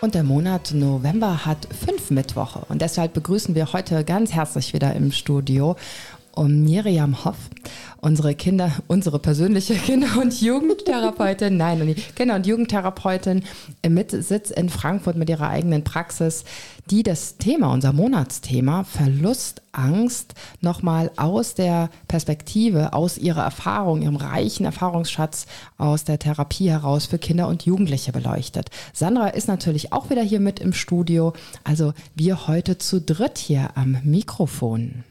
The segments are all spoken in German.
Und der Monat November hat fünf Mittwoche. Und deshalb begrüßen wir heute ganz herzlich wieder im Studio um Miriam Hoff, unsere Kinder, unsere persönliche Kinder- und Jugendtherapeutin, nein, Kinder- und Jugendtherapeutin mit Sitz in Frankfurt mit ihrer eigenen Praxis, die das Thema, unser Monatsthema Verlust, Angst nochmal aus der Perspektive, aus ihrer Erfahrung, ihrem reichen Erfahrungsschatz aus der Therapie heraus für Kinder und Jugendliche beleuchtet. Sandra ist natürlich auch wieder hier mit im Studio, also wir heute zu dritt hier am Mikrofon.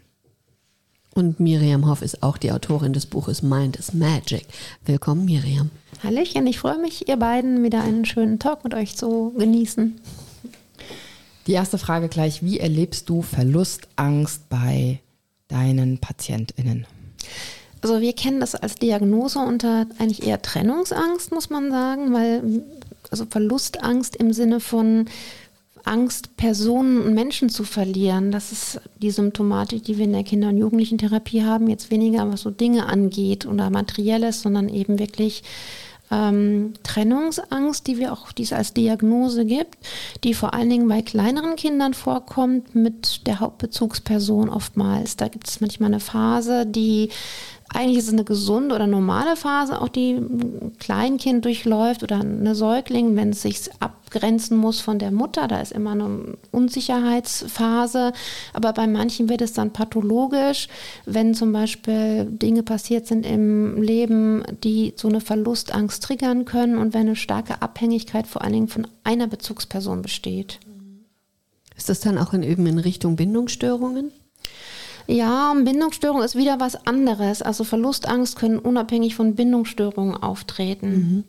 Und Miriam Hoff ist auch die Autorin des Buches Mind is Magic. Willkommen, Miriam. Hallöchen, ich freue mich, ihr beiden wieder einen schönen Talk mit euch zu genießen. Die erste Frage gleich, wie erlebst du Verlustangst bei deinen PatientInnen? Also wir kennen das als Diagnose unter eigentlich eher Trennungsangst, muss man sagen, weil also Verlustangst im Sinne von Angst, Personen und Menschen zu verlieren. Das ist die Symptomatik, die wir in der Kinder- und Jugendlichen-Therapie haben. Jetzt weniger, was so Dinge angeht oder Materielles, sondern eben wirklich ähm, Trennungsangst, die wir auch, die es als Diagnose gibt, die vor allen Dingen bei kleineren Kindern vorkommt mit der Hauptbezugsperson oftmals. Da gibt es manchmal eine Phase, die eigentlich ist es eine gesunde oder normale Phase, auch die ein Kleinkind durchläuft oder eine Säugling, wenn es sich abgrenzen muss von der Mutter. Da ist immer eine Unsicherheitsphase. Aber bei manchen wird es dann pathologisch, wenn zum Beispiel Dinge passiert sind im Leben, die so eine Verlustangst triggern können und wenn eine starke Abhängigkeit vor allen Dingen von einer Bezugsperson besteht. Ist das dann auch in, in Richtung Bindungsstörungen? Ja, Bindungsstörung ist wieder was anderes. Also Verlustangst können unabhängig von Bindungsstörungen auftreten. Mhm.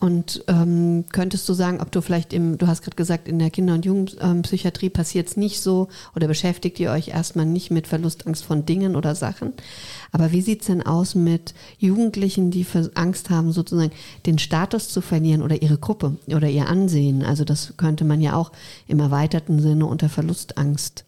Und ähm, könntest du sagen, ob du vielleicht im, du hast gerade gesagt, in der Kinder- und Jugendpsychiatrie passiert es nicht so oder beschäftigt ihr euch erstmal nicht mit Verlustangst von Dingen oder Sachen. Aber wie sieht es denn aus mit Jugendlichen, die Angst haben, sozusagen den Status zu verlieren oder ihre Gruppe oder ihr Ansehen? Also das könnte man ja auch im erweiterten Sinne unter Verlustangst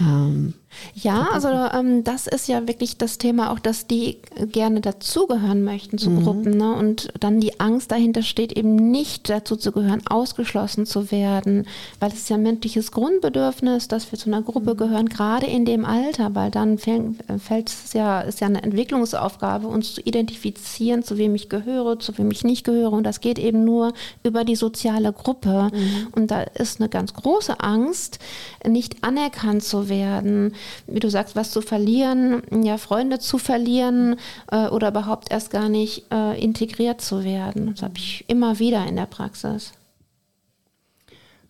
ähm, ja, also ähm, das ist ja wirklich das Thema auch, dass die gerne dazugehören möchten zu mhm. Gruppen. Ne? Und dann die Angst dahinter steht, eben nicht dazu zu gehören, ausgeschlossen zu werden, weil es ist ja ein menschliches Grundbedürfnis, dass wir zu einer Gruppe mhm. gehören, gerade in dem Alter, weil dann fällt es ja, ist ja eine Entwicklungsaufgabe, uns zu identifizieren, zu wem ich gehöre, zu wem ich nicht gehöre. Und das geht eben nur über die soziale Gruppe. Mhm. Und da ist eine ganz große Angst, nicht anerkannt zu werden wie du sagst, was zu verlieren, ja, Freunde zu verlieren äh, oder überhaupt erst gar nicht äh, integriert zu werden. Das habe ich immer wieder in der Praxis.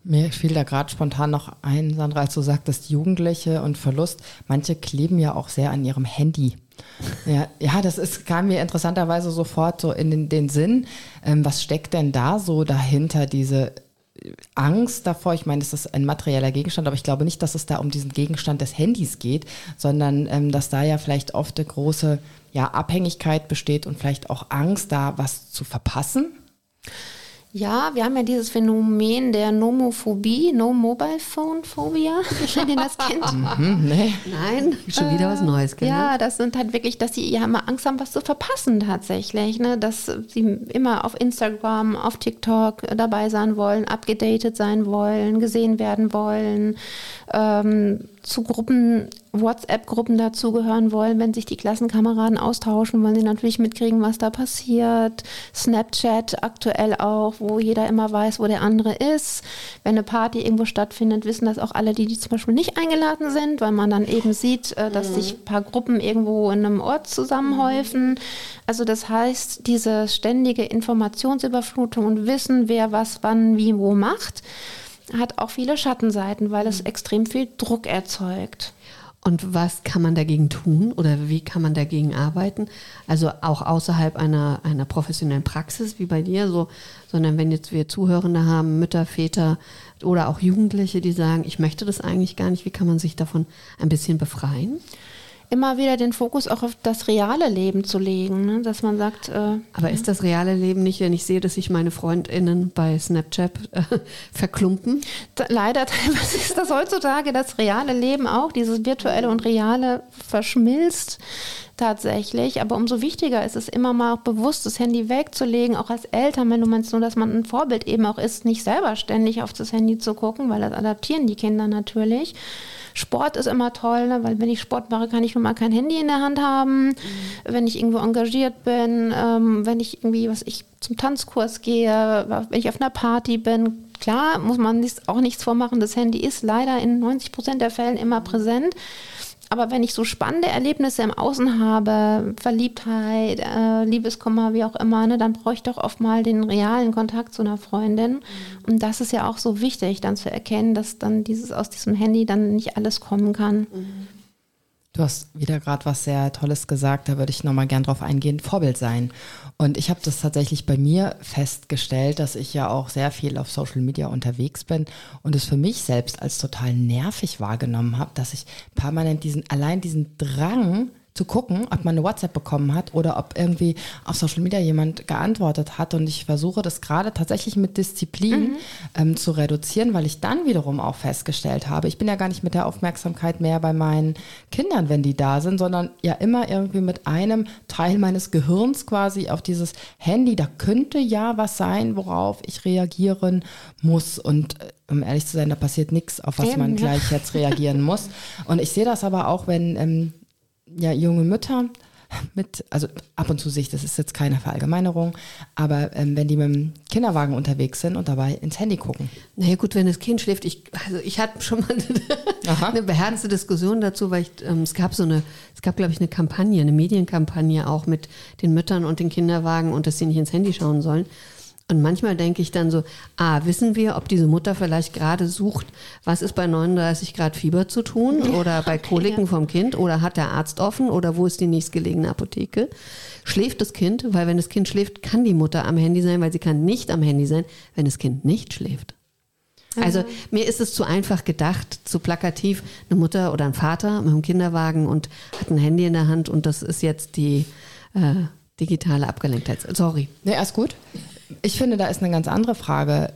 Mir fiel da gerade spontan noch ein, Sandra, als du sagtest, Jugendliche und Verlust. Manche kleben ja auch sehr an ihrem Handy. Ja, ja, das ist, kam mir interessanterweise sofort so in den, den Sinn. Ähm, was steckt denn da so dahinter, diese Angst davor, ich meine, es ist ein materieller Gegenstand, aber ich glaube nicht, dass es da um diesen Gegenstand des Handys geht, sondern ähm, dass da ja vielleicht oft eine große ja, Abhängigkeit besteht und vielleicht auch Angst, da was zu verpassen. Ja, wir haben ja dieses Phänomen der Nomophobie, No Mobile Phone Phobia, wenn ihr das kennt. Mhm, nee. Nein, schon wieder was Neues. Genau. Ja, das sind halt wirklich, dass sie ja immer Angst haben, was zu verpassen tatsächlich. Ne? Dass sie immer auf Instagram, auf TikTok dabei sein wollen, abgedatet sein wollen, gesehen werden wollen. Ähm, zu Gruppen, WhatsApp-Gruppen dazugehören wollen, wenn sich die Klassenkameraden austauschen, wollen sie natürlich mitkriegen, was da passiert. Snapchat aktuell auch, wo jeder immer weiß, wo der andere ist. Wenn eine Party irgendwo stattfindet, wissen das auch alle, die, die zum Beispiel nicht eingeladen sind, weil man dann eben sieht, äh, dass mhm. sich ein paar Gruppen irgendwo in einem Ort zusammenhäufen. Also das heißt, diese ständige Informationsüberflutung und Wissen, wer was wann wie wo macht, hat auch viele Schattenseiten, weil es extrem viel Druck erzeugt. Und was kann man dagegen tun oder wie kann man dagegen arbeiten? Also auch außerhalb einer, einer professionellen Praxis wie bei dir, so, sondern wenn jetzt wir Zuhörende haben, Mütter, Väter oder auch Jugendliche, die sagen, ich möchte das eigentlich gar nicht, wie kann man sich davon ein bisschen befreien? Immer wieder den Fokus auch auf das reale Leben zu legen, ne? dass man sagt. Äh, Aber ist das reale Leben nicht, wenn ich sehe, dass sich meine FreundInnen bei Snapchat äh, verklumpen? Leider teilweise ist das heutzutage das reale Leben auch, dieses virtuelle und reale verschmilzt tatsächlich. Aber umso wichtiger ist es immer mal auch bewusst, das Handy wegzulegen, auch als Eltern, wenn du meinst, nur, dass man ein Vorbild eben auch ist, nicht selber ständig auf das Handy zu gucken, weil das adaptieren die Kinder natürlich. Sport ist immer toll, ne? weil wenn ich Sport mache, kann ich nun mal kein Handy in der Hand haben. Mhm. Wenn ich irgendwo engagiert bin, ähm, wenn ich irgendwie, was ich zum Tanzkurs gehe, wenn ich auf einer Party bin, klar, muss man auch nichts vormachen. Das Handy ist leider in 90 Prozent der Fällen immer präsent. Aber wenn ich so spannende Erlebnisse im Außen habe, Verliebtheit, äh, Liebeskummer, wie auch immer, ne, dann brauche ich doch oft mal den realen Kontakt zu einer Freundin. Mhm. Und das ist ja auch so wichtig, dann zu erkennen, dass dann dieses aus diesem Handy dann nicht alles kommen kann. Mhm. Du hast wieder gerade was sehr Tolles gesagt, da würde ich nochmal gern drauf eingehen, Vorbild sein. Und ich habe das tatsächlich bei mir festgestellt, dass ich ja auch sehr viel auf Social Media unterwegs bin und es für mich selbst als total nervig wahrgenommen habe, dass ich permanent diesen, allein diesen Drang, zu gucken, ob man eine WhatsApp bekommen hat oder ob irgendwie auf Social Media jemand geantwortet hat. Und ich versuche das gerade tatsächlich mit Disziplin mhm. ähm, zu reduzieren, weil ich dann wiederum auch festgestellt habe, ich bin ja gar nicht mit der Aufmerksamkeit mehr bei meinen Kindern, wenn die da sind, sondern ja immer irgendwie mit einem Teil meines Gehirns quasi auf dieses Handy. Da könnte ja was sein, worauf ich reagieren muss. Und äh, um ehrlich zu sein, da passiert nichts, auf was Eben, man gleich ja. jetzt reagieren muss. Und ich sehe das aber auch, wenn ähm, ja, junge Mütter mit, also ab und zu sehe ich, das ist jetzt keine Verallgemeinerung, aber ähm, wenn die mit dem Kinderwagen unterwegs sind und dabei ins Handy gucken. Naja gut, wenn das Kind schläft, ich, also ich hatte schon mal eine, eine beherzte Diskussion dazu, weil ich, ähm, es gab so eine, es gab glaube ich eine Kampagne, eine Medienkampagne auch mit den Müttern und den Kinderwagen und dass sie nicht ins Handy schauen sollen. Und manchmal denke ich dann so, ah, wissen wir, ob diese Mutter vielleicht gerade sucht, was ist bei 39 Grad Fieber zu tun oder bei Koliken vom Kind oder hat der Arzt offen oder wo ist die nächstgelegene Apotheke? Schläft das Kind? Weil wenn das Kind schläft, kann die Mutter am Handy sein, weil sie kann nicht am Handy sein, wenn das Kind nicht schläft. Also mhm. mir ist es zu einfach gedacht, zu plakativ, eine Mutter oder ein Vater mit einem Kinderwagen und hat ein Handy in der Hand und das ist jetzt die äh, digitale Abgelenktheit. Sorry. Nee, erst gut. Ich finde, da ist eine ganz andere Frage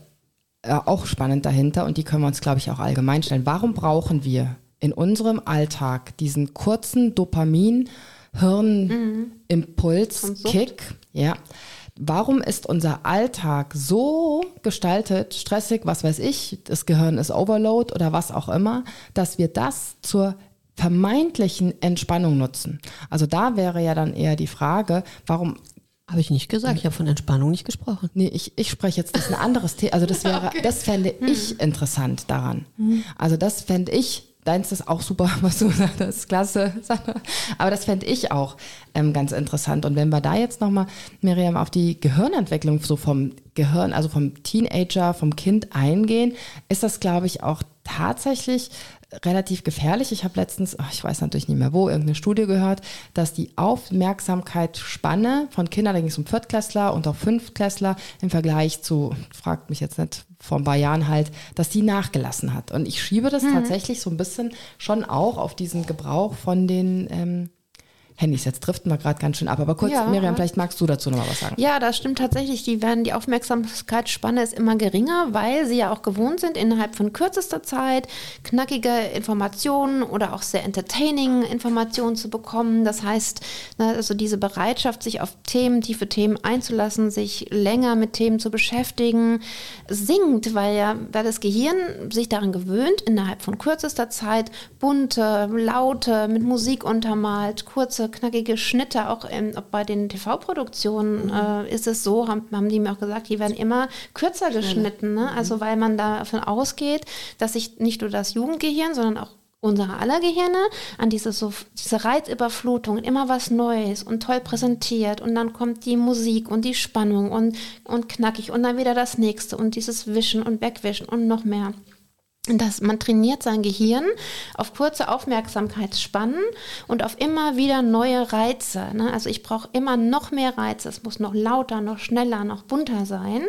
äh, auch spannend dahinter und die können wir uns, glaube ich, auch allgemein stellen. Warum brauchen wir in unserem Alltag diesen kurzen Dopamin-Hirn-Impuls-Kick? Mhm. Ja. Warum ist unser Alltag so gestaltet, stressig, was weiß ich, das Gehirn ist Overload oder was auch immer, dass wir das zur vermeintlichen Entspannung nutzen. Also da wäre ja dann eher die Frage, warum habe ich nicht gesagt. Ich habe von Entspannung nicht gesprochen. Nee, ich, ich spreche jetzt, das ist ein anderes Thema. Also das wäre, okay. das fände hm. ich interessant daran. Hm. Also das fände ich, deins ist auch super, was du sagst, das ist klasse. Aber das fände ich auch ähm, ganz interessant. Und wenn wir da jetzt nochmal, Miriam, auf die Gehirnentwicklung so vom Gehirn, also vom Teenager, vom Kind eingehen, ist das, glaube ich, auch tatsächlich relativ gefährlich. Ich habe letztens, ach, ich weiß natürlich nicht mehr wo, irgendeine Studie gehört, dass die Aufmerksamkeitsspanne von Kindern, da ging es um Viertklässler und auch Fünftklässler im Vergleich zu, fragt mich jetzt nicht, vor ein paar Jahren halt, dass die nachgelassen hat. Und ich schiebe das mhm. tatsächlich so ein bisschen schon auch auf diesen Gebrauch von den ähm, Handys. Jetzt driften wir gerade ganz schön ab. Aber kurz, ja. Miriam, vielleicht magst du dazu noch mal was sagen. Ja, das stimmt tatsächlich. Die werden, die Aufmerksamkeitsspanne ist immer geringer, weil sie ja auch gewohnt sind, innerhalb von kürzester Zeit knackige Informationen oder auch sehr entertaining Informationen zu bekommen. Das heißt, ne, also diese Bereitschaft, sich auf Themen, tiefe Themen einzulassen, sich länger mit Themen zu beschäftigen, sinkt, weil ja, weil das Gehirn sich daran gewöhnt, innerhalb von kürzester Zeit bunte, laute, mit Musik untermalt, kurze knackige Schnitte, auch ähm, bei den TV-Produktionen mhm. äh, ist es so, haben, haben die mir auch gesagt, die werden immer kürzer geschnitten. Ne? Also mhm. weil man davon ausgeht, dass sich nicht nur das Jugendgehirn, sondern auch unsere aller Gehirne an diese, so, diese Reizüberflutung, immer was Neues und toll präsentiert und dann kommt die Musik und die Spannung und, und knackig und dann wieder das nächste und dieses Wischen und Wegwischen und noch mehr dass man trainiert sein Gehirn auf kurze Aufmerksamkeitsspannen und auf immer wieder neue Reize. Ne? Also ich brauche immer noch mehr Reize. Es muss noch lauter, noch schneller, noch bunter sein,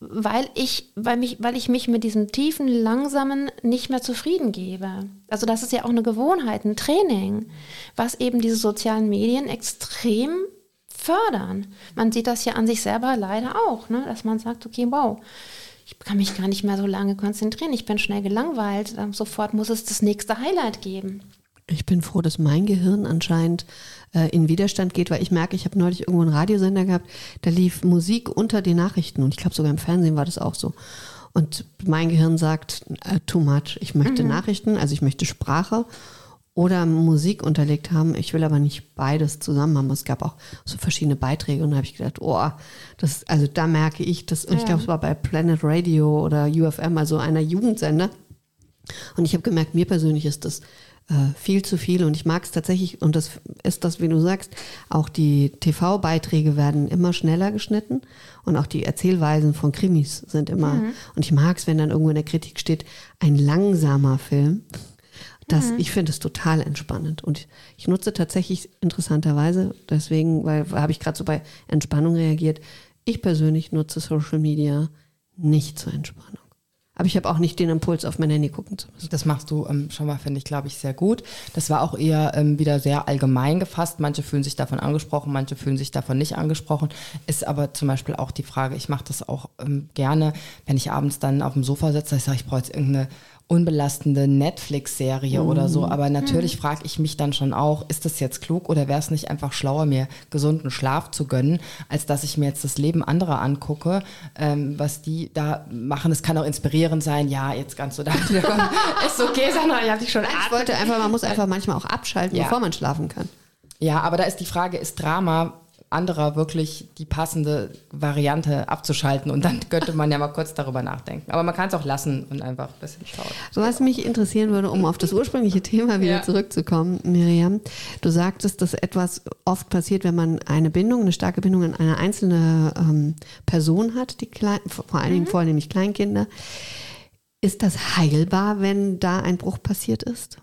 weil ich, weil mich, weil ich mich mit diesem tiefen, langsamen nicht mehr zufrieden gebe. Also das ist ja auch eine Gewohnheit, ein Training, was eben diese sozialen Medien extrem fördern. Man sieht das ja an sich selber leider auch, ne? dass man sagt, okay, wow ich kann mich gar nicht mehr so lange konzentrieren. Ich bin schnell gelangweilt. Ähm, sofort muss es das nächste Highlight geben. Ich bin froh, dass mein Gehirn anscheinend äh, in Widerstand geht, weil ich merke, ich habe neulich irgendwo einen Radiosender gehabt, da lief Musik unter den Nachrichten und ich glaube sogar im Fernsehen war das auch so. Und mein Gehirn sagt, äh, too much, ich möchte mhm. Nachrichten, also ich möchte Sprache oder Musik unterlegt haben. Ich will aber nicht beides zusammen haben. Es gab auch so verschiedene Beiträge und da habe ich gedacht, oh, das, also da merke ich das. Und ja. ich glaube, es war bei Planet Radio oder UFM, also einer Jugendsender. Und ich habe gemerkt, mir persönlich ist das äh, viel zu viel und ich mag es tatsächlich, und das ist das, wie du sagst, auch die TV-Beiträge werden immer schneller geschnitten und auch die Erzählweisen von Krimis sind immer, mhm. und ich mag es, wenn dann irgendwo in der Kritik steht, ein langsamer Film. Das, mhm. Ich finde es total entspannend. Und ich nutze tatsächlich interessanterweise, deswegen, weil habe ich gerade so bei Entspannung reagiert, ich persönlich nutze Social Media nicht zur Entspannung. Aber ich habe auch nicht den Impuls, auf mein Handy gucken zu müssen. Das machst du ähm, schon mal, finde ich, glaube ich, sehr gut. Das war auch eher ähm, wieder sehr allgemein gefasst. Manche fühlen sich davon angesprochen, manche fühlen sich davon nicht angesprochen. Ist aber zum Beispiel auch die Frage, ich mache das auch ähm, gerne, wenn ich abends dann auf dem Sofa sitze, ich sage, ich brauche jetzt irgendeine unbelastende Netflix-Serie mhm. oder so. Mhm. Aber natürlich mhm. frage ich mich dann schon auch, ist das jetzt klug oder wäre es nicht einfach schlauer, mir gesunden Schlaf zu gönnen, als dass ich mir jetzt das Leben anderer angucke, ähm, was die da machen. Es kann auch inspirierend sein. Ja, jetzt ganz so da. ist okay, Sandra, ich habe dich schon. Ich wollte einfach, man muss einfach manchmal auch abschalten, ja. bevor man schlafen kann. Ja, aber da ist die Frage, ist Drama anderer wirklich die passende Variante abzuschalten. Und dann könnte man ja mal kurz darüber nachdenken. Aber man kann es auch lassen und einfach ein bisschen schauen. So was mich interessieren würde, um auf das ursprüngliche Thema wieder ja. zurückzukommen, Miriam. Du sagtest, dass etwas oft passiert, wenn man eine Bindung, eine starke Bindung an eine einzelne ähm, Person hat, die klein, vor allen Dingen mhm. vornehmlich Kleinkinder. Ist das heilbar, wenn da ein Bruch passiert ist?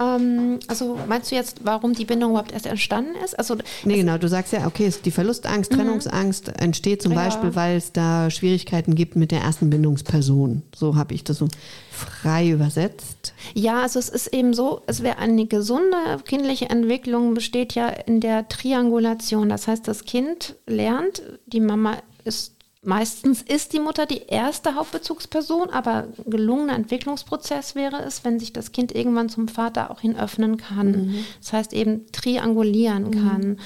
Ähm, also meinst du jetzt, warum die Bindung überhaupt erst entstanden ist? Also, nee, genau, du sagst ja, okay, die Verlustangst, mhm. Trennungsangst entsteht zum ja. Beispiel, weil es da Schwierigkeiten gibt mit der ersten Bindungsperson. So habe ich das so frei übersetzt. Ja, also es ist eben so, es wäre eine gesunde kindliche Entwicklung besteht ja in der Triangulation. Das heißt, das Kind lernt, die Mama ist Meistens ist die Mutter die erste Hauptbezugsperson, aber gelungener Entwicklungsprozess wäre es, wenn sich das Kind irgendwann zum Vater auch hin öffnen kann. Mhm. Das heißt eben triangulieren mhm. kann.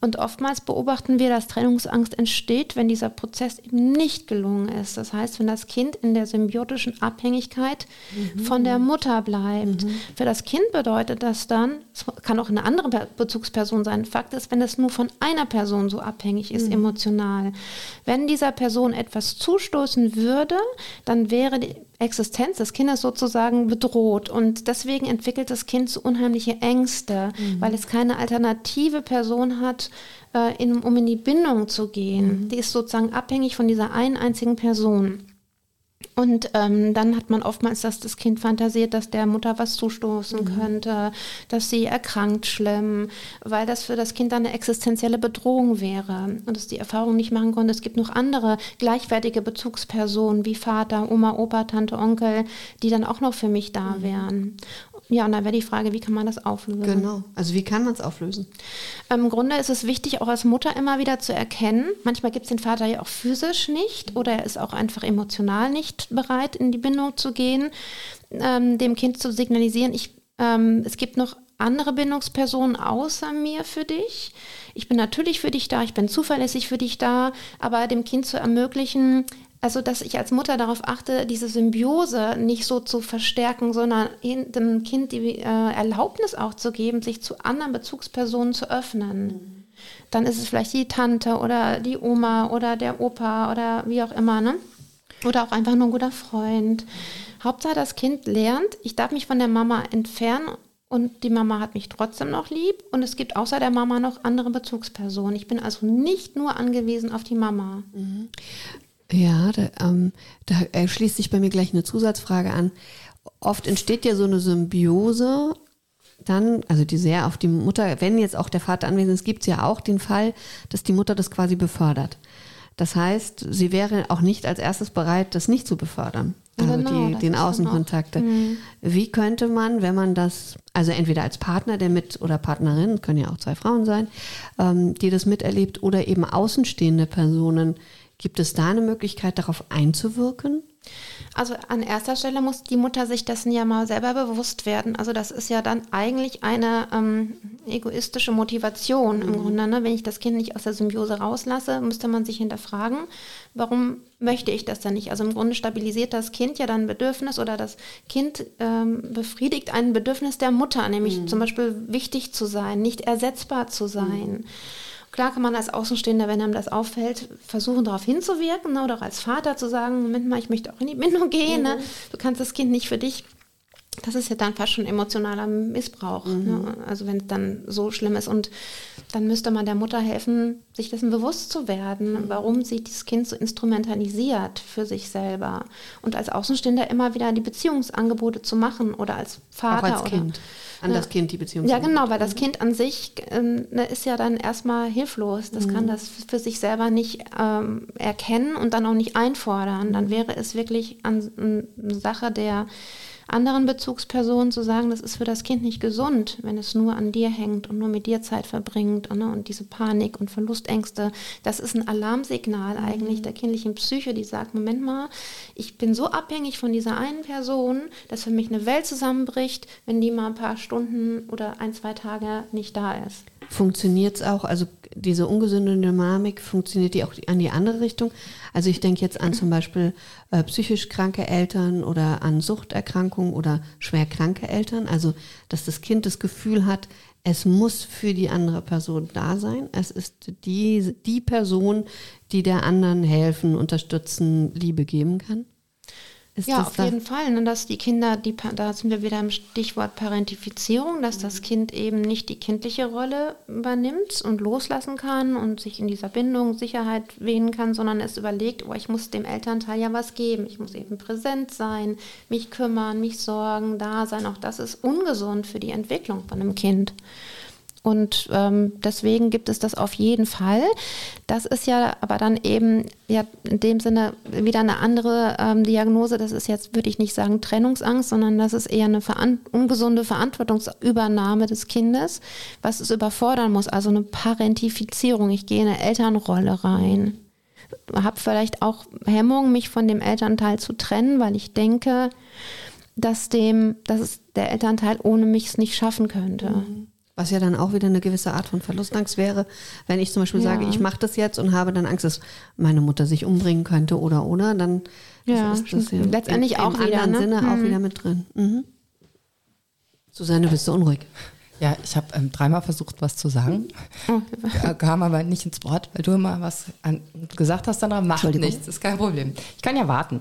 Und oftmals beobachten wir, dass Trennungsangst entsteht, wenn dieser Prozess eben nicht gelungen ist. Das heißt, wenn das Kind in der symbiotischen Abhängigkeit mhm. von der Mutter bleibt. Mhm. Für das Kind bedeutet das dann, es kann auch eine andere Bezugsperson sein. Fakt ist, wenn es nur von einer Person so abhängig ist, mhm. emotional. Wenn dieser Person etwas zustoßen würde, dann wäre die Existenz des Kindes sozusagen bedroht. Und deswegen entwickelt das Kind so unheimliche Ängste, mhm. weil es keine alternative Person hat, äh, in, um in die Bindung zu gehen. Mhm. Die ist sozusagen abhängig von dieser einen einzigen Person. Und ähm, dann hat man oftmals, dass das Kind fantasiert, dass der Mutter was zustoßen mhm. könnte, dass sie erkrankt schlimm, weil das für das Kind dann eine existenzielle Bedrohung wäre und es die Erfahrung nicht machen konnte. Es gibt noch andere gleichwertige Bezugspersonen wie Vater, Oma, Opa, Tante, Onkel, die dann auch noch für mich da mhm. wären. Ja, und dann wäre die Frage, wie kann man das auflösen? Genau. Also wie kann man es auflösen? Ähm, Im Grunde ist es wichtig, auch als Mutter immer wieder zu erkennen. Manchmal gibt es den Vater ja auch physisch nicht oder er ist auch einfach emotional nicht bereit, in die Bindung zu gehen, ähm, dem Kind zu signalisieren, ich, ähm, es gibt noch andere Bindungspersonen außer mir für dich. Ich bin natürlich für dich da, ich bin zuverlässig für dich da, aber dem Kind zu ermöglichen, also, dass ich als Mutter darauf achte, diese Symbiose nicht so zu verstärken, sondern dem Kind die äh, Erlaubnis auch zu geben, sich zu anderen Bezugspersonen zu öffnen. Mhm. Dann ist es vielleicht die Tante oder die Oma oder der Opa oder wie auch immer, ne? Oder auch einfach nur ein guter Freund. Hauptsache, das Kind lernt, ich darf mich von der Mama entfernen und die Mama hat mich trotzdem noch lieb und es gibt außer der Mama noch andere Bezugspersonen. Ich bin also nicht nur angewiesen auf die Mama. Mhm. Ja, da, ähm, da schließt sich bei mir gleich eine Zusatzfrage an. Oft entsteht ja so eine Symbiose dann, also die sehr auf die Mutter, wenn jetzt auch der Vater anwesend ist, gibt es ja auch den Fall, dass die Mutter das quasi befördert. Das heißt, sie wäre auch nicht als erstes bereit, das nicht zu befördern. Also Genau, die, den Außenkontakte. Mhm. Wie könnte man, wenn man das, also entweder als Partner, der mit oder Partnerin, können ja auch zwei Frauen sein, ähm, die das miterlebt, oder eben außenstehende Personen, gibt es da eine Möglichkeit, darauf einzuwirken? Also an erster Stelle muss die Mutter sich dessen ja mal selber bewusst werden. Also das ist ja dann eigentlich eine ähm, egoistische Motivation im Grunde. Ne? Wenn ich das Kind nicht aus der Symbiose rauslasse, müsste man sich hinterfragen, warum möchte ich das denn nicht? Also im Grunde stabilisiert das Kind ja dann ein Bedürfnis oder das Kind ähm, befriedigt ein Bedürfnis der Mutter, nämlich zum Beispiel wichtig zu sein, nicht ersetzbar zu sein. Klar kann man als Außenstehender, wenn einem das auffällt, versuchen darauf hinzuwirken ne? oder auch als Vater zu sagen, Moment mal, ich möchte auch in die Bindung gehen. Ne? Du kannst das Kind nicht für dich. Das ist ja dann fast schon emotionaler Missbrauch. Ne? Also wenn es dann so schlimm ist. Und dann müsste man der Mutter helfen, sich dessen bewusst zu werden, warum sie dieses Kind so instrumentalisiert für sich selber. Und als Außenstehender immer wieder die Beziehungsangebote zu machen oder als Vater. auch als oder, Kind. An das Kind die Beziehung ja, genau, weil das Kind an sich ne, ist ja dann erstmal hilflos. Das kann das für sich selber nicht ähm, erkennen und dann auch nicht einfordern. Dann wäre es wirklich an, an Sache der anderen Bezugspersonen zu sagen, das ist für das Kind nicht gesund, wenn es nur an dir hängt und nur mit dir Zeit verbringt. Ne? Und diese Panik und Verlustängste, das ist ein Alarmsignal eigentlich der kindlichen Psyche, die sagt, Moment mal, ich bin so abhängig von dieser einen Person, dass für mich eine Welt zusammenbricht, wenn die mal ein paar Stunden oder ein, zwei Tage nicht da ist. Funktioniert es auch, also diese ungesunde Dynamik, funktioniert die auch an die andere Richtung? Also ich denke jetzt an zum Beispiel äh, psychisch kranke Eltern oder an Suchterkrankungen oder schwer kranke Eltern. Also dass das Kind das Gefühl hat, es muss für die andere Person da sein. Es ist die, die Person, die der anderen helfen, unterstützen, Liebe geben kann. Ist ja, auf da- jeden Fall. Ne, dass die Kinder, die, da sind wir wieder im Stichwort Parentifizierung, dass das Kind eben nicht die kindliche Rolle übernimmt und loslassen kann und sich in dieser Bindung Sicherheit wähnen kann, sondern es überlegt, oh, ich muss dem Elternteil ja was geben. Ich muss eben präsent sein, mich kümmern, mich sorgen, da sein. Auch das ist ungesund für die Entwicklung von einem Kind. Und ähm, deswegen gibt es das auf jeden Fall. Das ist ja aber dann eben ja in dem Sinne wieder eine andere ähm, Diagnose. Das ist jetzt, würde ich nicht sagen, Trennungsangst, sondern das ist eher eine veran ungesunde Verantwortungsübernahme des Kindes, was es überfordern muss. Also eine Parentifizierung. Ich gehe in eine Elternrolle rein. Habe vielleicht auch Hemmung, mich von dem Elternteil zu trennen, weil ich denke, dass dem, dass es der Elternteil ohne mich es nicht schaffen könnte. Was ja dann auch wieder eine gewisse Art von Verlustangst wäre, wenn ich zum Beispiel Ja. sage, ich mache das jetzt und habe dann Angst, dass meine Mutter sich umbringen könnte oder oder, dann Ja, ist das ja letztendlich im, auch im wieder, anderen ne? Sinne auch Mhm. wieder mit drin. Mhm. Susanne, bist du unruhig? Ja, ich habe ähm, dreimal versucht, was zu sagen, Oh, Äh, kam aber nicht ins Wort, weil du immer was an, gesagt hast, macht Entschuldigung. nichts, ist kein Problem. Ich kann ja warten.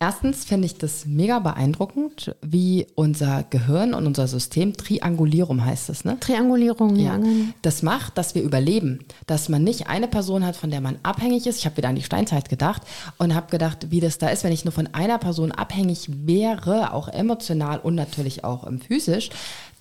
Erstens finde ich das mega beeindruckend, wie unser Gehirn und unser System, Triangulierum heißt es, ne? Triangulierung, ja. genau. Das macht, dass wir überleben. Dass man nicht eine Person hat, von der man abhängig ist. Ich habe wieder an die Steinzeit gedacht und habe gedacht, wie das da ist, wenn ich nur von einer Person abhängig wäre, auch emotional und natürlich auch ähm, physisch.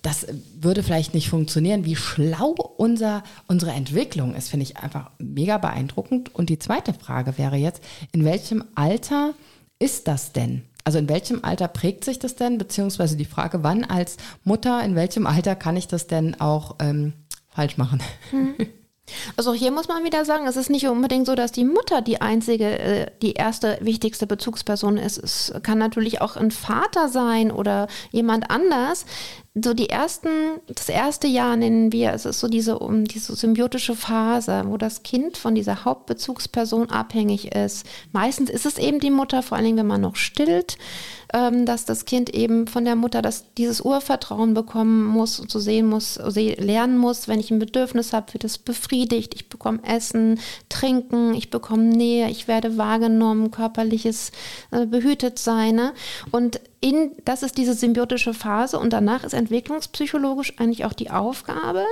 Das würde vielleicht nicht funktionieren. Wie schlau unser, unsere Entwicklung ist, finde ich einfach mega beeindruckend. Und die zweite Frage wäre jetzt, in welchem Alter ist das denn? Also in welchem Alter prägt sich das denn? Beziehungsweise die Frage, wann als Mutter, in welchem Alter kann ich das denn auch ähm, falsch machen? Also hier muss man wieder sagen, es ist nicht unbedingt so, dass die Mutter die einzige, äh, die erste wichtigste Bezugsperson ist. Es kann natürlich auch ein Vater sein oder jemand anders. So die ersten, das erste Jahr nennen wir, es ist so diese, um, diese symbiotische Phase, wo das Kind von dieser Hauptbezugsperson abhängig ist. Meistens ist es eben die Mutter, vor allen Dingen, wenn man noch stillt, ähm, dass das Kind eben von der Mutter das, dieses Urvertrauen bekommen muss und zu sehen muss, lernen muss, wenn ich ein Bedürfnis habe, wird es befriedigt. Ich bekomme Essen, Trinken, ich bekomme Nähe, ich werde wahrgenommen, körperliches äh, behütet sein. Ne? Und in, das ist diese symbiotische Phase und danach ist entwicklungspsychologisch eigentlich auch die Aufgabe,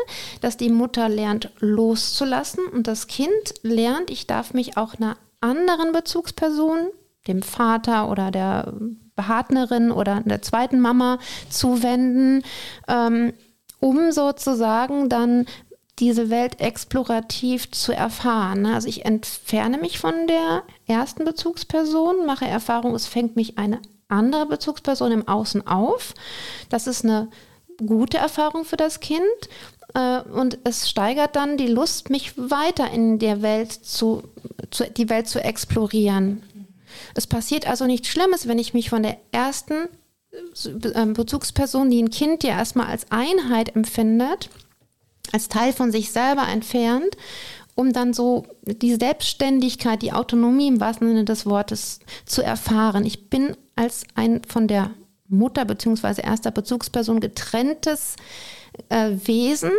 dass die Mutter lernt loszulassen und das Kind lernt, ich darf mich auch einer anderen Bezugsperson, dem Vater oder der Partnerin oder der zweiten Mama zuwenden, ähm, um sozusagen dann diese Welt explorativ zu erfahren. Ne? Also ich entferne mich von der ersten Bezugsperson, mache Erfahrung, es fängt mich eine andere Bezugsperson im Außen auf. Das ist eine gute Erfahrung für das Kind äh, und es steigert dann die Lust, mich weiter in der Welt zu, zu, die Welt zu explorieren. Es passiert also nichts Schlimmes, wenn ich mich von der ersten äh, Bezugsperson, die ein Kind ja erstmal als Einheit empfindet, als Teil von sich selber entfernt, um dann so die Selbstständigkeit, die Autonomie im wahrsten Sinne des Wortes zu erfahren. Ich bin als ein von der Mutter bzw. erster Bezugsperson getrenntes äh, Wesen,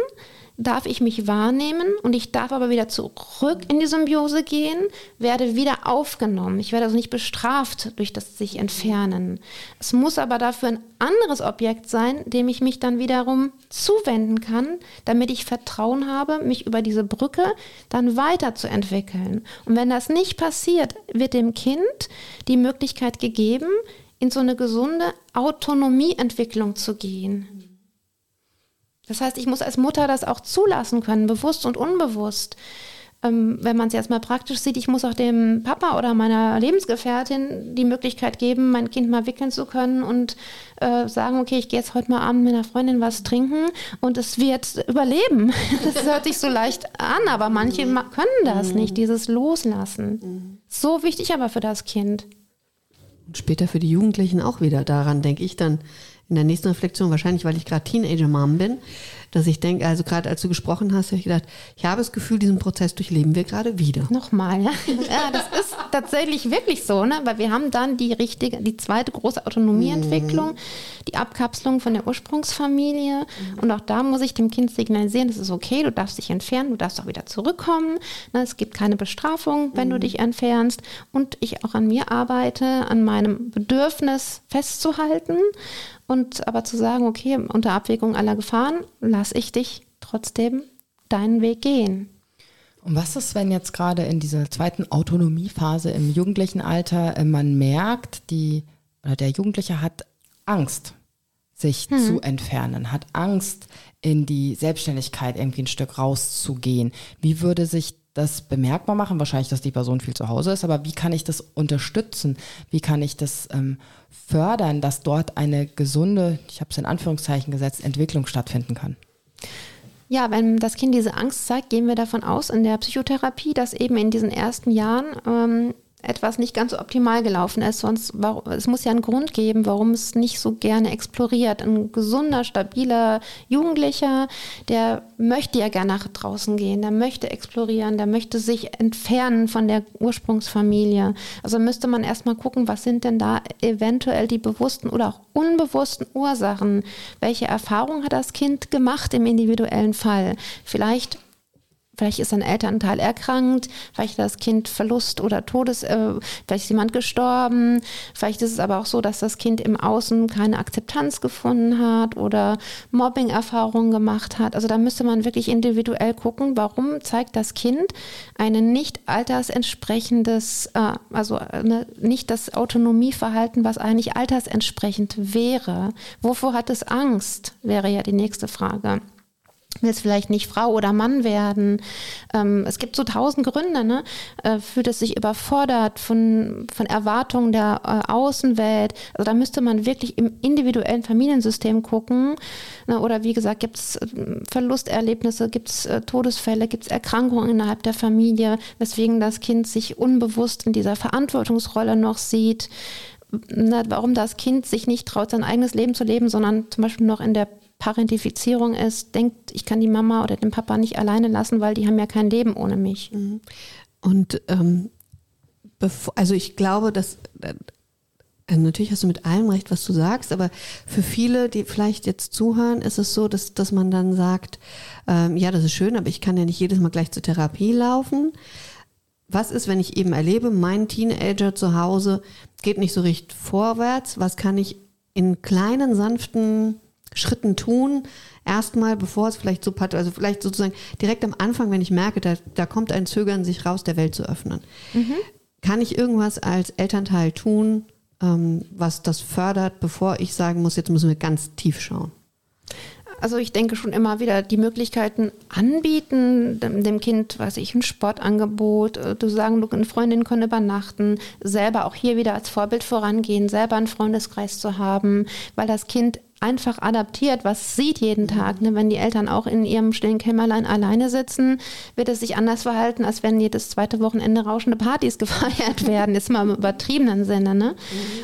darf ich mich wahrnehmen und ich darf aber wieder zurück in die Symbiose gehen, werde wieder aufgenommen. Ich werde also nicht bestraft durch das sich entfernen. Es muss aber dafür ein anderes Objekt sein, dem ich mich dann wiederum zuwenden kann, damit ich Vertrauen habe, mich über diese Brücke dann weiterzuentwickeln. Und wenn das nicht passiert, wird dem Kind die Möglichkeit gegeben, in so eine gesunde Autonomieentwicklung zu gehen. Das heißt, ich muss als Mutter das auch zulassen können, bewusst und unbewusst. Ähm, wenn man es jetzt mal praktisch sieht, ich muss auch dem Papa oder meiner Lebensgefährtin die Möglichkeit geben, mein Kind mal wickeln zu können und äh, sagen, okay, ich gehe jetzt heute mal Abend mit einer Freundin was trinken und es wird überleben. Das hört sich so leicht an, aber manche können das nicht, dieses Loslassen. So wichtig aber für das Kind. Und später für die Jugendlichen auch wieder. Daran denke ich dann in der nächsten Reflexion, wahrscheinlich weil ich gerade Teenager-Mom bin, dass ich denke, also gerade als du gesprochen hast, habe ich gedacht, ich habe das Gefühl, diesen Prozess durchleben wir gerade wieder. Nochmal, ja. ja. Das ist tatsächlich wirklich so, ne? weil wir haben dann die richtige, die zweite große Autonomieentwicklung, mhm. die Abkapselung von der Ursprungsfamilie. Mhm. Und auch da muss ich dem Kind signalisieren, das ist okay, du darfst dich entfernen, du darfst auch wieder zurückkommen. Ne? Es gibt keine Bestrafung, wenn mhm. du dich entfernst. Und ich auch an mir arbeite, an meinem Bedürfnis festzuhalten und aber zu sagen, okay, unter Abwägung aller Gefahren lasse ich dich trotzdem deinen Weg gehen. Und was ist, wenn jetzt gerade in dieser zweiten Autonomiephase im jugendlichen Alter äh, man merkt, die oder der Jugendliche hat Angst, sich hm. zu entfernen, hat Angst, in die Selbstständigkeit irgendwie ein Stück rauszugehen. Wie würde sich das bemerkbar machen? Wahrscheinlich, dass die Person viel zu Hause ist, aber wie kann ich das unterstützen? Wie kann ich das ähm, fördern, dass dort eine gesunde, ich habe es in Anführungszeichen gesetzt, Entwicklung stattfinden kann? Ja, wenn das Kind diese Angst zeigt, gehen wir davon aus in der Psychotherapie, dass eben in diesen ersten Jahren ähm, etwas nicht ganz so optimal gelaufen ist. Sonst, es muss ja einen Grund geben, warum es nicht so gerne exploriert. Ein gesunder, stabiler Jugendlicher, der möchte ja gerne nach draußen gehen, der möchte explorieren, der möchte sich entfernen von der Ursprungsfamilie. Also müsste man erstmal gucken, was sind denn da eventuell die bewussten oder auch unbewussten Ursachen? Welche Erfahrungen hat das Kind gemacht im individuellen Fall? Vielleicht Vielleicht ist ein Elternteil erkrankt, vielleicht das Kind Verlust oder Todes, äh, vielleicht ist jemand gestorben, vielleicht ist es aber auch so, dass das Kind im Außen keine Akzeptanz gefunden hat oder Mobbing-Erfahrungen gemacht hat. Also da müsste man wirklich individuell gucken, warum zeigt das Kind ein nicht altersentsprechendes, äh, also ne, nicht das Autonomieverhalten, was eigentlich altersentsprechend wäre. Wovor hat es Angst, wäre ja die nächste Frage willst vielleicht nicht Frau oder Mann werden. Ähm, es gibt so tausend Gründe, ne? Äh, fühlt es sich überfordert von, von Erwartungen der äh, Außenwelt. Also da müsste man wirklich im individuellen Familiensystem gucken. Ne? Oder wie gesagt, gibt es äh, Verlusterlebnisse, gibt es äh, Todesfälle, gibt es Erkrankungen innerhalb der Familie, weswegen das Kind sich unbewusst in dieser Verantwortungsrolle noch sieht. Na, warum das Kind sich nicht traut, sein eigenes Leben zu leben, sondern zum Beispiel noch in der Parentifizierung ist, denkt, ich kann die Mama oder den Papa nicht alleine lassen, weil die haben ja kein Leben ohne mich. Mhm. Und ähm, also ich glaube, dass äh, natürlich hast du mit allem recht, was du sagst, aber für viele, die vielleicht jetzt zuhören, ist es so, dass, dass man dann sagt, ähm, ja, das ist schön, aber ich kann ja nicht jedes Mal gleich zur Therapie laufen. Was ist, wenn ich eben erlebe, mein Teenager zu Hause geht nicht so richtig vorwärts? Was kann ich in kleinen, sanften Schritten tun, erstmal, bevor es vielleicht so, also vielleicht sozusagen direkt am Anfang, wenn ich merke, da, da kommt ein Zögern, sich raus der Welt zu öffnen. Mhm. Kann ich irgendwas als Elternteil tun, ähm, was das fördert, bevor ich sagen muss, jetzt müssen wir ganz tief schauen? Also ich denke schon immer wieder die Möglichkeiten anbieten, dem, Kind, weiß ich, ein Sportangebot, äh, du sagen, du, eine Freundin kann übernachten, selber auch hier wieder als Vorbild vorangehen, selber einen Freundeskreis zu haben, weil das Kind einfach adaptiert, was sieht jeden Tag. Ne? Wenn die Eltern auch in ihrem stillen Kämmerlein alleine sitzen, wird es sich anders verhalten, als wenn jedes zweite Wochenende rauschende Partys gefeiert werden. Jetzt mal im übertriebenen Sinne. Ne?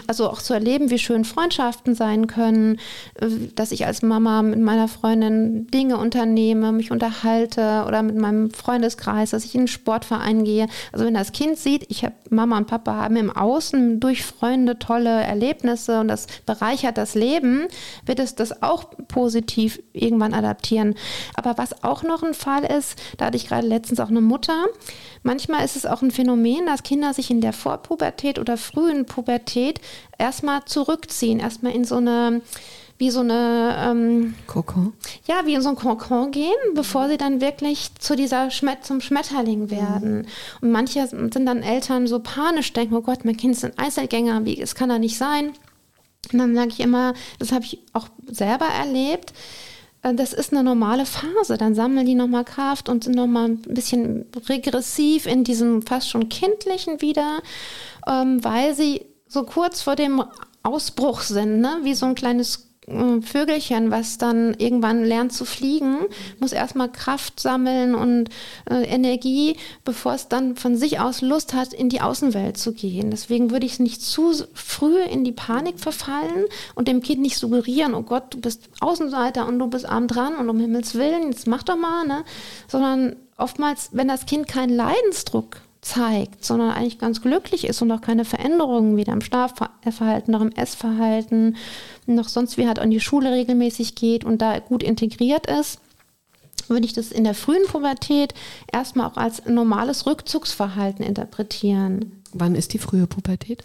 Also auch zu erleben, wie schön Freundschaften sein können, äh, dass ich als Mama mit meiner Freundin Dinge unternehme, mich unterhalte oder mit meinem Freundeskreis, dass ich in einen Sportverein gehe. Also wenn das Kind sieht, ich habe Mama und Papa haben im Außen durch Freunde tolle Erlebnisse und das bereichert das Leben, wird es das auch positiv irgendwann adaptieren. Aber was auch noch ein Fall ist, da hatte ich gerade letztens auch eine Mutter, manchmal ist es auch ein Phänomen, dass Kinder sich in der Vorpubertät oder frühen Pubertät erstmal zurückziehen, erstmal in so eine wie so eine ähm, Kokon? Ja, wie in so ein Kokon gehen, bevor sie dann wirklich zu dieser Schmet zum Schmetterling werden. Mhm. Und manche sind dann Eltern so panisch, denken, oh Gott, mein Kind ist ein Einzelgänger, wie, es kann da nicht sein. Und dann sage ich immer, das habe ich auch selber erlebt, äh, das ist eine normale Phase. Dann sammeln die nochmal Kraft und sind nochmal ein bisschen regressiv in diesem fast schon kindlichen wieder, ähm, weil sie so kurz vor dem Ausbruch sind, ne? wie so ein kleines Vögelchen, was dann irgendwann lernt zu fliegen, muss erstmal Kraft sammeln und äh, Energie, bevor es dann von sich aus Lust hat, in die Außenwelt zu gehen. Deswegen würde ich es nicht zu früh in die Panik verfallen und dem Kind nicht suggerieren, oh Gott, du bist Außenseiter und du bist arm dran und um Himmels Willen, jetzt mach doch mal, ne? Sondern oftmals, wenn das Kind keinen Leidensdruck zeigt, sondern eigentlich ganz glücklich ist und auch keine Veränderungen weder im Schlafverhalten noch im Essverhalten noch sonst wie halt an die Schule regelmäßig geht und da gut integriert ist, würde ich das in der frühen Pubertät erstmal auch als normales Rückzugsverhalten interpretieren. Wann ist die frühe Pubertät?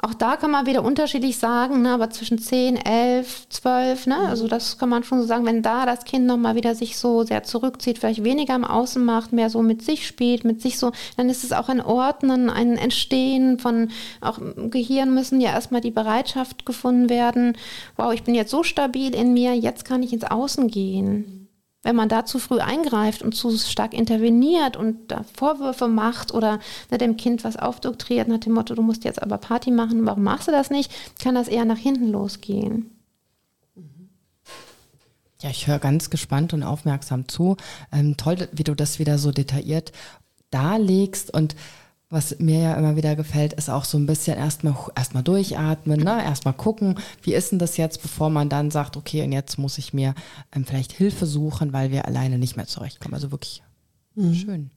Auch da kann man wieder unterschiedlich sagen, ne, aber zwischen 10, 11, 12, ne, also das kann man schon so sagen, wenn da das Kind nochmal wieder sich so sehr zurückzieht, vielleicht weniger im Außen macht, mehr so mit sich spielt, mit sich so, dann ist es auch ein Ordnen, ein Entstehen von, auch im Gehirn müssen ja erstmal die Bereitschaft gefunden werden, wow, ich bin jetzt so stabil in mir, jetzt kann ich ins Außen gehen wenn man da zu früh eingreift und zu stark interveniert und da Vorwürfe macht oder ne, dem Kind was aufdoktriert nach dem Motto, du musst jetzt aber Party machen, warum machst du das nicht, kann das eher nach hinten losgehen. Ja, ich höre ganz gespannt und aufmerksam zu. Ähm, toll, wie du das wieder so detailliert darlegst und was mir ja immer wieder gefällt, ist auch so ein bisschen erstmal erstmal durchatmen, ne? erstmal gucken, wie ist denn das jetzt, bevor man dann sagt, okay, und jetzt muss ich mir ähm, vielleicht Hilfe suchen, weil wir alleine nicht mehr zurechtkommen. Also wirklich mhm. schön.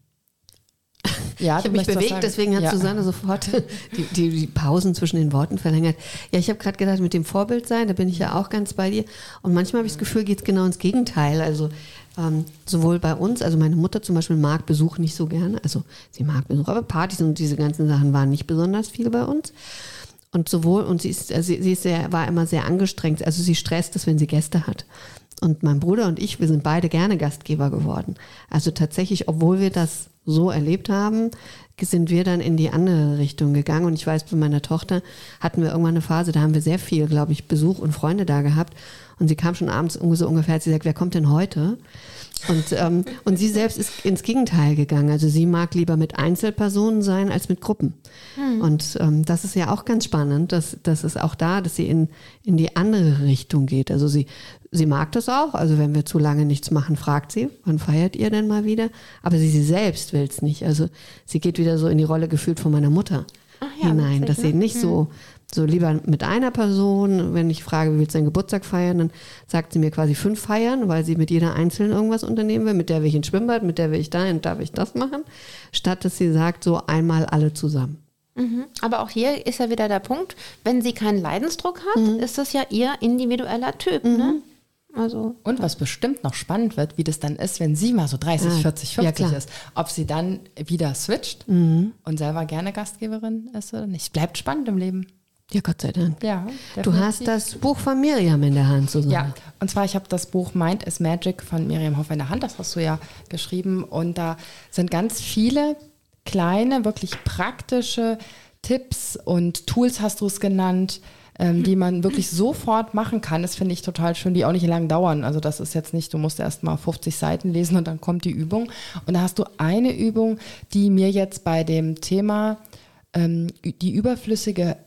Ja, ich habe mich bewegt, deswegen hat ja. Susanne sofort die, die, die, Pausen zwischen den Worten verlängert. Ja, ich habe gerade gedacht, mit dem Vorbild sein, da bin ich ja auch ganz bei dir. Und manchmal habe ich das Gefühl, geht es genau ins Gegenteil. Also ähm, sowohl bei uns, also meine Mutter zum Beispiel mag Besuch nicht so gerne. Also sie mag Besuch, aber Partys und diese ganzen Sachen waren nicht besonders viel bei uns. Und sowohl, und sie ist, also sie ist sehr, war immer sehr angestrengt. Also sie stresst es, wenn sie Gäste hat. Und mein Bruder und ich, wir sind beide gerne Gastgeber geworden. Also tatsächlich, obwohl wir das so erlebt haben, sind wir dann in die andere Richtung gegangen. Und ich weiß, bei meiner Tochter hatten wir irgendwann eine Phase, da haben wir sehr viel, glaube ich, Besuch und Freunde da gehabt. Und sie kam schon abends so ungefähr, hat sie gesagt, wer kommt denn heute? Und, ähm, und sie selbst ist ins Gegenteil gegangen. Also sie mag lieber mit Einzelpersonen sein als mit Gruppen. Hm. Und ähm, das ist ja auch ganz spannend, dass, dass es auch da, dass sie in, in die andere Richtung geht. Also sie, sie mag das auch. Also wenn wir zu lange nichts machen, fragt sie, wann feiert ihr denn mal wieder? Aber sie, sie selbst will es nicht. Also sie geht wieder so in die Rolle gefühlt von meiner Mutter ja, hinein, dass sie ne? nicht hm. so so lieber mit einer Person. Wenn ich frage, wie willst du deinen Geburtstag feiern, dann sagt sie mir quasi fünf feiern, weil sie mit jeder einzeln irgendwas unternehmen will. Mit der will ich ins Schwimmbad, mit der will ich dahin, darf ich das machen. Statt dass sie sagt, so einmal alle zusammen. Mhm. Aber auch hier ist ja wieder der Punkt, wenn sie keinen Leidensdruck hat, mhm. ist das ja ihr individueller Typ. Ne? Mhm. Ne? Also, und was bestimmt noch spannend wird, wie das dann ist, wenn sie mal so 30, ah, 40, 50 ja, ist, ob sie dann wieder switcht mhm. und selber gerne Gastgeberin ist oder nicht. Bleibt spannend im Leben. Ja, Gott sei Dank. Ja, du hast das Buch von Miriam in der Hand, Susanne. Ja, und zwar, ich habe das Buch Mind is Magic von Miriam Hoff in der Hand, das hast du ja geschrieben. Und da sind ganz viele kleine, wirklich praktische Tipps und Tools hast du es genannt, ähm, die man wirklich sofort machen kann. Das finde ich total schön, die auch nicht lang dauern. Also das ist jetzt nicht, du musst erst mal 50 Seiten lesen und dann kommt die Übung. Und da hast du eine Übung, die mir jetzt bei dem Thema ähm, die überflüssige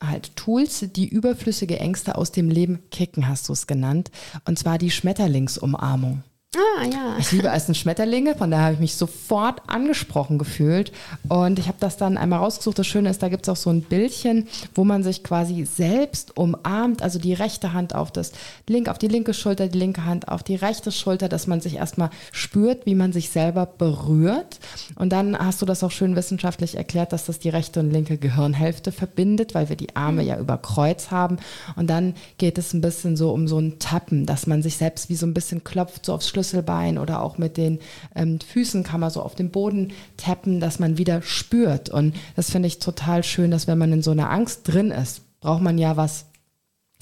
halt Tools, die überflüssige Ängste aus dem Leben kicken, hast du es genannt. Und zwar die Schmetterlingsumarmung. Ah, ja. Ich liebe Essen Schmetterlinge, von daher habe ich mich sofort angesprochen gefühlt. Und ich habe das dann einmal rausgesucht. Das Schöne ist, da gibt es auch so ein Bildchen, wo man sich quasi selbst umarmt, also die rechte Hand auf das link, auf die linke Schulter, die linke Hand auf die rechte Schulter, dass man sich erstmal spürt, wie man sich selber berührt. Und dann hast du das auch schön wissenschaftlich erklärt, dass das die rechte und linke Gehirnhälfte verbindet, weil wir die Arme ja über Kreuz haben. Und dann geht es ein bisschen so um so ein Tappen, dass man sich selbst wie so ein bisschen klopft, so aufs Schlüssel Schlüsselbein oder auch mit den ähm, Füßen kann man so auf den Boden tappen, dass man wieder spürt. Und das finde ich total schön, dass wenn man in so einer Angst drin ist, braucht man ja was,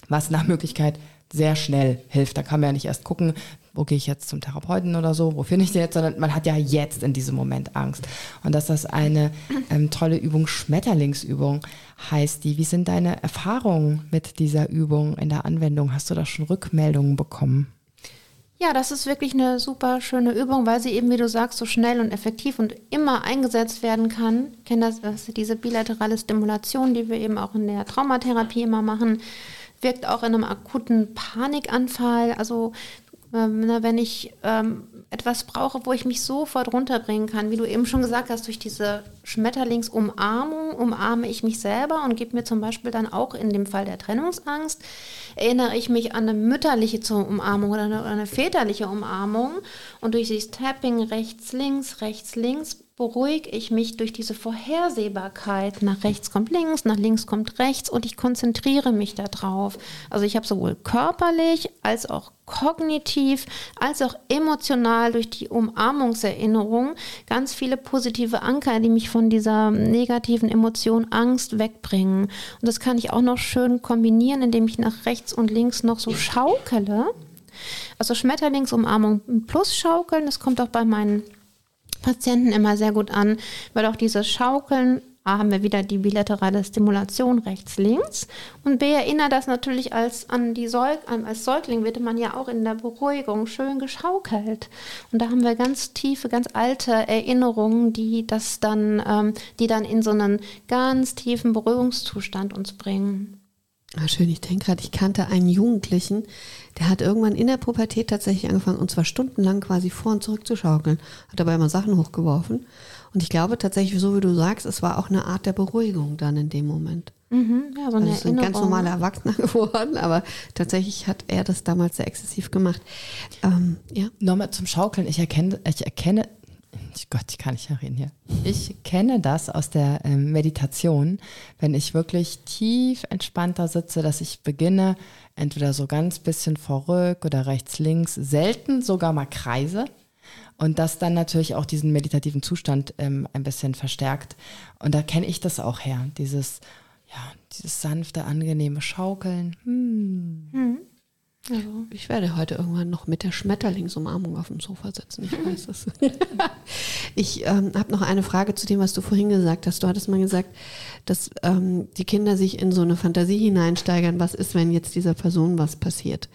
was nach Möglichkeit sehr schnell hilft. Da kann man ja nicht erst gucken, wo gehe ich jetzt zum Therapeuten oder so, wo finde ich den jetzt, sondern man hat ja jetzt in diesem Moment Angst. Und dass das eine ähm, tolle Übung, Schmetterlingsübung heißt die. Wie sind deine Erfahrungen mit dieser Übung in der Anwendung? Hast du da schon Rückmeldungen bekommen? Ja, das ist wirklich eine super schöne Übung, weil sie eben, wie du sagst, so schnell und effektiv und immer eingesetzt werden kann. Ich kenne das, das diese bilaterale Stimulation, die wir eben auch in der Traumatherapie immer machen, wirkt auch in einem akuten Panikanfall. Also ähm, wenn ich ähm, etwas brauche, wo ich mich sofort runterbringen kann. Wie du eben schon gesagt hast, durch diese Schmetterlingsumarmung umarme ich mich selber und gebe mir zum Beispiel dann auch in dem Fall der Trennungsangst, erinnere ich mich an eine mütterliche Umarmung oder eine, eine väterliche Umarmung. Und durch dieses Tapping rechts, links, rechts, links beruhige ich mich durch diese Vorhersehbarkeit. Nach rechts kommt links, nach links kommt rechts und ich konzentriere mich darauf. Also ich habe sowohl körperlich als auch kognitiv als auch emotional durch die Umarmungserinnerung ganz viele positive Anker, die mich von dieser negativen Emotion Angst wegbringen. Und das kann ich auch noch schön kombinieren, indem ich nach rechts und links noch so schaukele. Also Schmetterlingsumarmung plus Schaukeln, das kommt auch bei meinen Patienten immer sehr gut an, weil auch dieses Schaukeln A haben wir wieder die bilaterale Stimulation rechts, links. Und B erinnert das natürlich als an die Säug als Säugling wird man ja auch in der Beruhigung schön geschaukelt. Und da haben wir ganz tiefe, ganz alte Erinnerungen, die das dann, ähm, die dann in so einen ganz tiefen Beruhigungszustand uns bringen. Ah, schön, ich denke gerade, ich kannte einen Jugendlichen, der hat irgendwann in der Pubertät tatsächlich angefangen, und zwar stundenlang quasi vor und zurück zu schaukeln, hat dabei immer Sachen hochgeworfen. Und ich glaube tatsächlich, so wie du sagst, es war auch eine Art der Beruhigung dann in dem Moment. Mhm, ja, so eine also ist ein ganz normaler Erwachsener geworden, aber tatsächlich hat er das damals sehr exzessiv gemacht. Ähm, ja. Nochmal zum Schaukeln. Ich erkenne, ich erkenne, Gott, ich kann nicht mehr reden hier. Ich kenne das aus der ähm, Meditation, wenn ich wirklich tief entspannter sitze, dass ich beginne, entweder so ganz bisschen vorrück oder rechts, links, selten sogar mal kreise und das dann natürlich auch diesen meditativen Zustand ähm, ein bisschen verstärkt. Und da kenne ich das auch her, dieses, ja, dieses sanfte, angenehme Schaukeln. Hm. Also, ich werde heute irgendwann noch mit der Schmetterlingsumarmung auf dem Sofa sitzen. Ich weiß es. ich ähm, habe noch eine Frage zu dem, was du vorhin gesagt hast. Du hattest mal gesagt, dass ähm, die Kinder sich in so eine Fantasie hineinsteigern. Was ist, wenn jetzt dieser Person was passiert?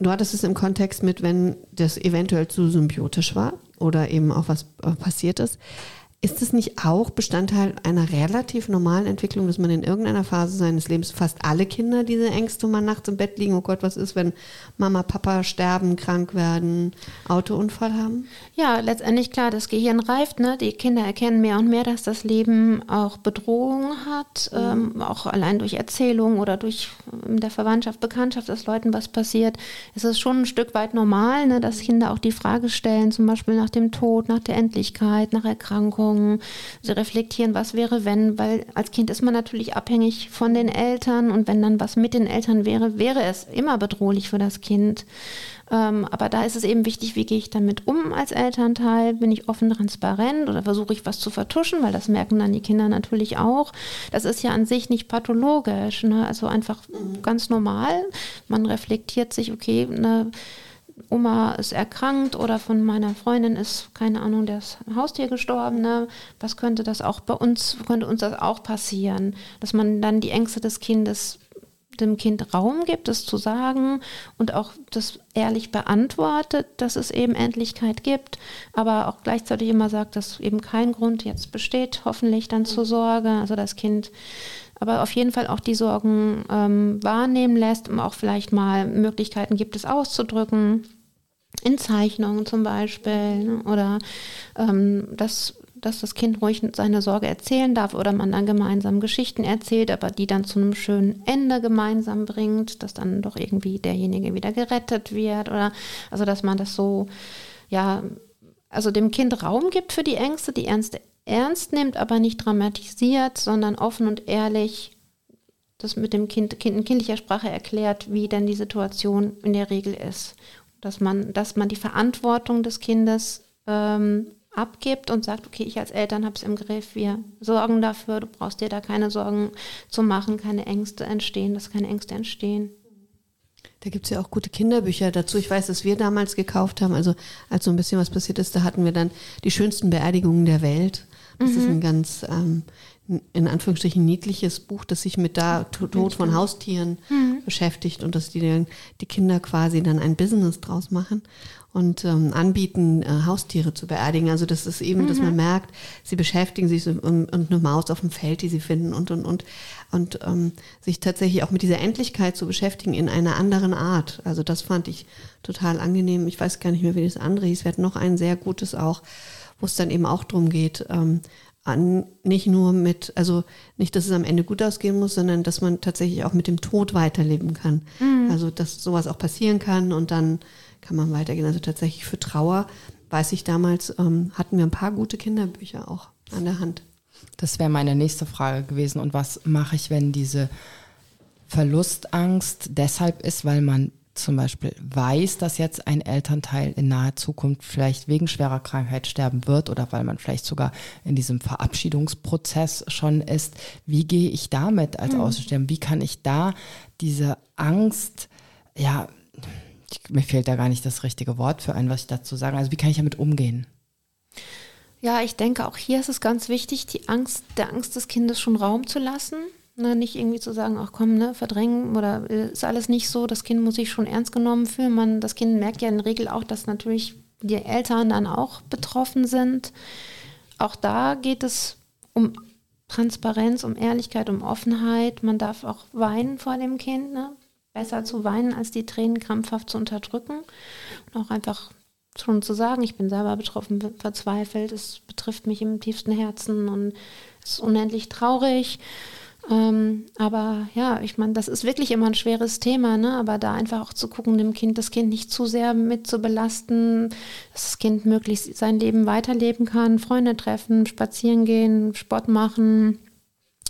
du hattest es im Kontext mit, wenn das eventuell zu symbiotisch war oder eben auch was äh, passiert ist. Ist es nicht auch Bestandteil einer relativ normalen Entwicklung, dass man in irgendeiner Phase seines Lebens fast alle Kinder diese Ängste mal nachts im Bett liegen, oh Gott, was ist, wenn Mama, Papa sterben, krank werden, Autounfall haben? Ja, letztendlich klar, das Gehirn reift, ne? Die Kinder erkennen mehr und mehr, dass das Leben auch Bedrohung hat, mhm. ähm, auch allein durch Erzählungen oder durch in ähm, der Verwandtschaft, Bekanntschaft, dass Leuten was passiert. Es ist schon ein Stück weit normal, ne, dass Kinder auch die Frage stellen, zum Beispiel nach dem Tod, nach der Endlichkeit, nach Erkrankung Erinnerungen, sie reflektieren, was wäre, wenn, weil als Kind ist man natürlich abhängig von den Eltern und wenn dann was mit den Eltern wäre, wäre es immer bedrohlich für das Kind. Ähm, aber da ist es eben wichtig, wie gehe ich damit um als Elternteil? Bin ich offen, transparent oder versuche ich was zu vertuschen? Weil das merken dann die Kinder natürlich auch. Das ist ja an sich nicht pathologisch, ne? also einfach ganz normal. Man reflektiert sich, okay, ne, Oma ist erkrankt oder von meiner Freundin ist, keine Ahnung, das Haustier gestorben, ne? was könnte das auch bei uns, könnte uns das auch passieren, dass man dann die Ängste des Kindes dem Kind Raum gibt, es zu sagen und auch das ehrlich beantwortet, dass es eben Endlichkeit gibt, aber auch gleichzeitig immer sagt, dass eben kein Grund jetzt besteht, hoffentlich dann zur Sorge, also das Kind aber auf jeden Fall auch die Sorgen ähm, wahrnehmen lässt, um auch vielleicht mal Möglichkeiten gibt, es auszudrücken, in Zeichnungen zum Beispiel, ne? oder ähm, dass dass das Kind ruhig seine Sorge erzählen darf oder man dann gemeinsam Geschichten erzählt, aber die dann zu einem schönen Ende gemeinsam bringt, dass dann doch irgendwie derjenige wieder gerettet wird oder also dass man das so, ja, also dem Kind Raum gibt für die Ängste, die Ernste ernst nimmt, aber nicht dramatisiert, sondern offen und ehrlich das mit dem Kind, kind in kindlicher Sprache erklärt, wie denn die Situation in der Regel ist. Dass man, dass man die Verantwortung des Kindes ähm, abgibt und sagt, okay, ich als Eltern habe es im Griff, wir sorgen dafür, du brauchst dir da keine Sorgen zu machen, keine Ängste entstehen, dass keine Ängste entstehen. Da gibt es ja auch gute Kinderbücher dazu. Ich weiß, dass wir damals gekauft haben, also als so ein bisschen was passiert ist, da hatten wir dann die schönsten Beerdigungen der Welt. Das mhm. ist ein ganz ähm, in Anführungsstrichen niedliches Buch, das sich mit da Tod von Haustieren mhm. beschäftigt und dass die, die Kinder quasi dann ein Business draus machen und ähm, anbieten, äh, Haustiere zu beerdigen. Also das ist eben, mhm. dass man mhm. merkt, sie beschäftigen sich so, und, und, eine Maus auf dem Feld, die sie finden und und und und ähm, sich tatsächlich auch mit dieser Endlichkeit zu beschäftigen in einer anderen Art. Also das fand ich total angenehm. Ich weiß gar nicht mehr, wie das andere hieß. Wir hatten noch ein sehr gutes auch, wo es dann eben auch darum geht, ähm, an, nicht nur mit, also nicht, dass es am Ende gut ausgehen muss, sondern dass man tatsächlich auch mit dem Tod weiterleben kann. Mhm. Also dass sowas auch passieren kann und dann kann man weitergehen. Also tatsächlich für Trauer, weiß ich damals, ähm, hatten wir ein paar gute Kinderbücher auch an der Hand. Das wäre meine nächste Frage gewesen. Und was mache ich, wenn diese Verlustangst deshalb ist, weil man zum Beispiel weiß, dass jetzt ein Elternteil in naher Zukunft vielleicht wegen schwerer Krankheit sterben wird oder weil man vielleicht sogar in diesem Verabschiedungsprozess schon ist. Wie gehe ich damit als mhm. Außenstehender? Wie kann ich da diese Angst, ja, mir fehlt da gar nicht das richtige Wort für ein, was ich dazu sagen. Also wie kann ich damit umgehen? Ja, ich denke, auch hier ist es ganz wichtig, die Angst, der Angst des Kindes schon Raum zu lassen. Ne, nicht irgendwie zu sagen, ach komm, ne, verdrängen oder äh, ist alles nicht so, das Kind muss sich schon ernst genommen fühlen. Man, das Kind merkt ja in der Regel auch, dass natürlich die Eltern dann auch betroffen sind. Auch da geht es um Transparenz, um Ehrlichkeit, um Offenheit. Man darf auch weinen vor dem Kind. Ne? besser zu weinen, als die Tränen krampfhaft zu unterdrücken. Und auch einfach schon zu sagen, ich bin selber betroffen, verzweifelt, es betrifft mich im tiefsten Herzen und es ist unendlich traurig. Ähm, aber ja, ich meine, das ist wirklich immer ein schweres Thema, ne? aber da einfach auch zu gucken, dem Kind, das Kind nicht zu sehr mit zu belasten, dass das Kind möglichst sein Leben weiterleben kann, Freunde treffen, spazieren gehen, Sport machen,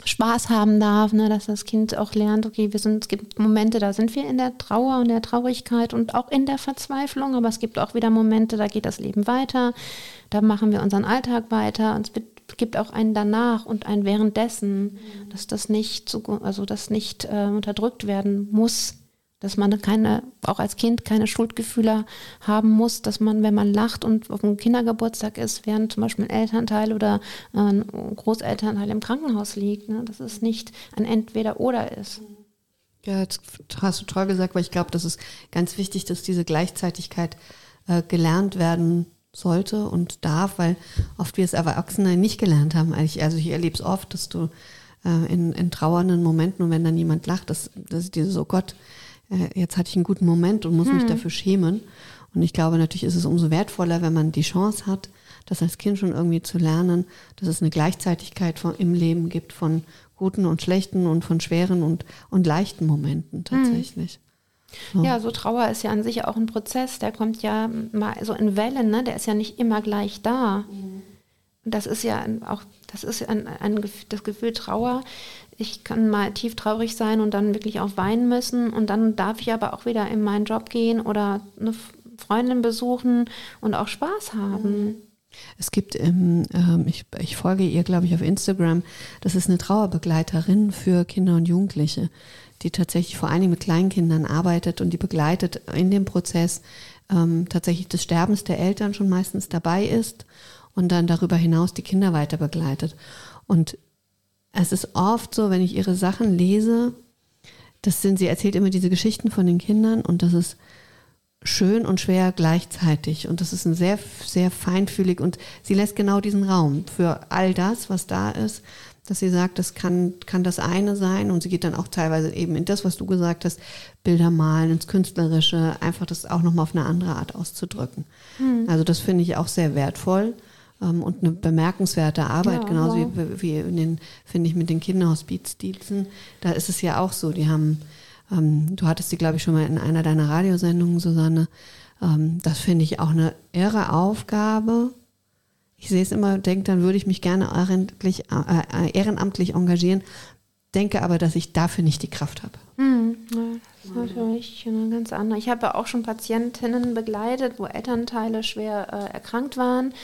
Spaß haben darf, ne, dass das Kind auch lernt, okay, wir sind, es gibt Momente, da sind wir in der Trauer und der Traurigkeit und auch in der Verzweiflung, aber es gibt auch wieder Momente, da geht das Leben weiter, da machen wir unseren Alltag weiter und es gibt auch einen danach und ein währenddessen, dass das nicht, also das nicht äh, unterdrückt werden muss, dass man keine, auch als Kind keine Schuldgefühle haben muss, dass man, wenn man lacht und auf einem Kindergeburtstag ist, während zum Beispiel ein Elternteil oder ein Großelternteil im Krankenhaus liegt, ne, dass es nicht ein Entweder-Oder ist. Ja, das hast du toll gesagt, weil ich glaube, das ist ganz wichtig, dass diese Gleichzeitigkeit äh, gelernt werden sollte und darf, weil oft wir es Erwachsene nicht gelernt haben. Also ich erlebe es oft, dass du äh, in, in trauernden Momenten und wenn dann jemand lacht, dass, dass dieses, oh Gott, äh, jetzt hatte ich einen guten Moment und muss hm. mich dafür schämen. Und ich glaube, natürlich ist es umso wertvoller, wenn man die Chance hat, das als Kind schon irgendwie zu lernen, dass es eine Gleichzeitigkeit von, im Leben gibt von guten und schlechten und von schweren und, und leichten Momenten tatsächlich. Hm. Ja, so Trauer ist ja an sich auch ein Prozess, der kommt ja mal so in Wellen, ne? der ist ja nicht immer gleich da. Mhm. Und das ist ja auch, das ist ein, ein, das Gefühl Trauer ich kann mal tief traurig sein und dann wirklich auch weinen müssen und dann darf ich aber auch wieder in meinen Job gehen oder eine Freundin besuchen und auch Spaß haben. Es gibt, ähm, ich, ich folge ihr, glaube ich, auf Instagram, das ist eine Trauerbegleiterin für Kinder und Jugendliche, die tatsächlich vor allen Dingen mit Kleinkindern arbeitet und die begleitet in dem Prozess ähm, tatsächlich des Sterbens der Eltern schon meistens dabei ist und dann darüber hinaus die Kinder weiter begleitet. Und es ist oft so, wenn ich ihre Sachen lese, das sind, sie erzählt immer diese Geschichten von den Kindern und das ist schön und schwer gleichzeitig. Und das ist ein sehr, sehr feinfühlig und sie lässt genau diesen Raum für all das, was da ist, dass sie sagt, das kann, kann das eine sein und sie geht dann auch teilweise eben in das, was du gesagt hast, Bilder malen, ins Künstlerische, einfach das auch nochmal auf eine andere Art auszudrücken. Mhm. Also das finde ich auch sehr wertvoll ähm, und eine bemerkenswerte Arbeit, ja, genauso wow. wie, wie in den, finde ich, mit den Kinderhospizdiensten. Da ist es ja auch so, die haben, ähm, du hattest sie, glaube ich, schon mal in einer deiner Radiosendungen, Susanne. Ähm, das finde ich auch eine irre Aufgabe. Ich sehe es immer, denke, dann würde ich mich gerne ehrenamtlich, äh, ehrenamtlich engagieren, denke aber, dass ich dafür nicht die Kraft habe. Hm, das ist natürlich eine ganz andere. Ich habe auch schon Patientinnen begleitet, wo Elternteile schwer äh, erkrankt waren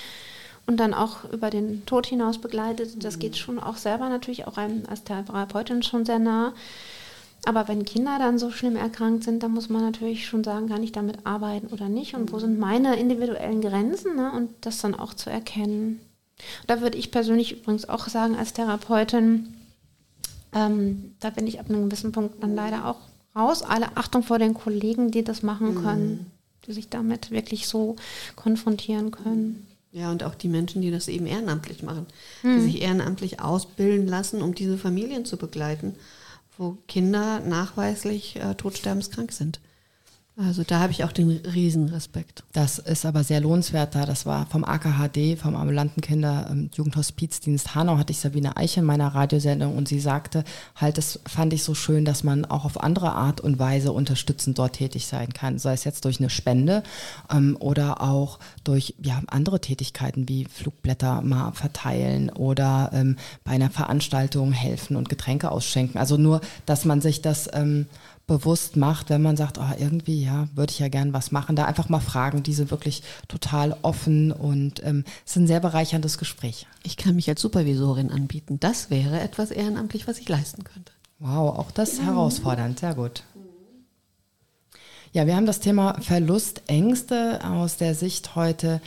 und dann auch über den Tod hinaus begleitet. Das geht schon auch selber natürlich auch einem als Therapeutin schon sehr nah. Aber wenn Kinder dann so schlimm erkrankt sind, dann muss man natürlich schon sagen, kann ich damit arbeiten oder nicht und wo sind meine individuellen Grenzen ne? und das dann auch zu erkennen. Da würde ich persönlich übrigens auch sagen, als Therapeutin, ähm, da bin ich ab einem gewissen Punkt dann leider auch raus. Alle Achtung vor den Kollegen, die das machen mhm. können, mhm. die sich damit wirklich so konfrontieren können. Ja, und auch die Menschen, die das eben ehrenamtlich machen, mhm. die sich ehrenamtlich ausbilden lassen, um diese Familien zu begleiten, wo Kinder nachweislich äh, todsterbenskrank sind. Also da habe ich auch den Riesenrespekt. Das ist aber sehr lohnenswert da. Das war vom AKHD, vom ambulanten Kinder- und ähm, Jugendhospizdienst Hanau, hatte ich Sabine Eich in meiner Radiosendung und sie sagte, halt, das fand ich so schön, dass man auch auf andere Art und Weise unterstützend dort tätig sein kann. Sei es jetzt durch eine Spende ähm, oder auch durch ja, andere Tätigkeiten wie Flugblätter mal verteilen oder ähm, bei einer Veranstaltung helfen und Getränke ausschenken. Also nur, dass man sich das ähm, bewusst macht, wenn man sagt, oh, irgendwie, ja, würde ich ja gern was machen, da einfach mal fragen. Die sind wirklich total offen und ähm, es ist ein sehr bereicherndes Gespräch. Ich kann mich als Supervisorin anbieten. Das wäre etwas ehrenamtlich, was ich leisten könnte. Wow, auch das ja. herausfordernd, sehr gut. Ja, wir haben das Thema Verlustängste aus der Sicht heute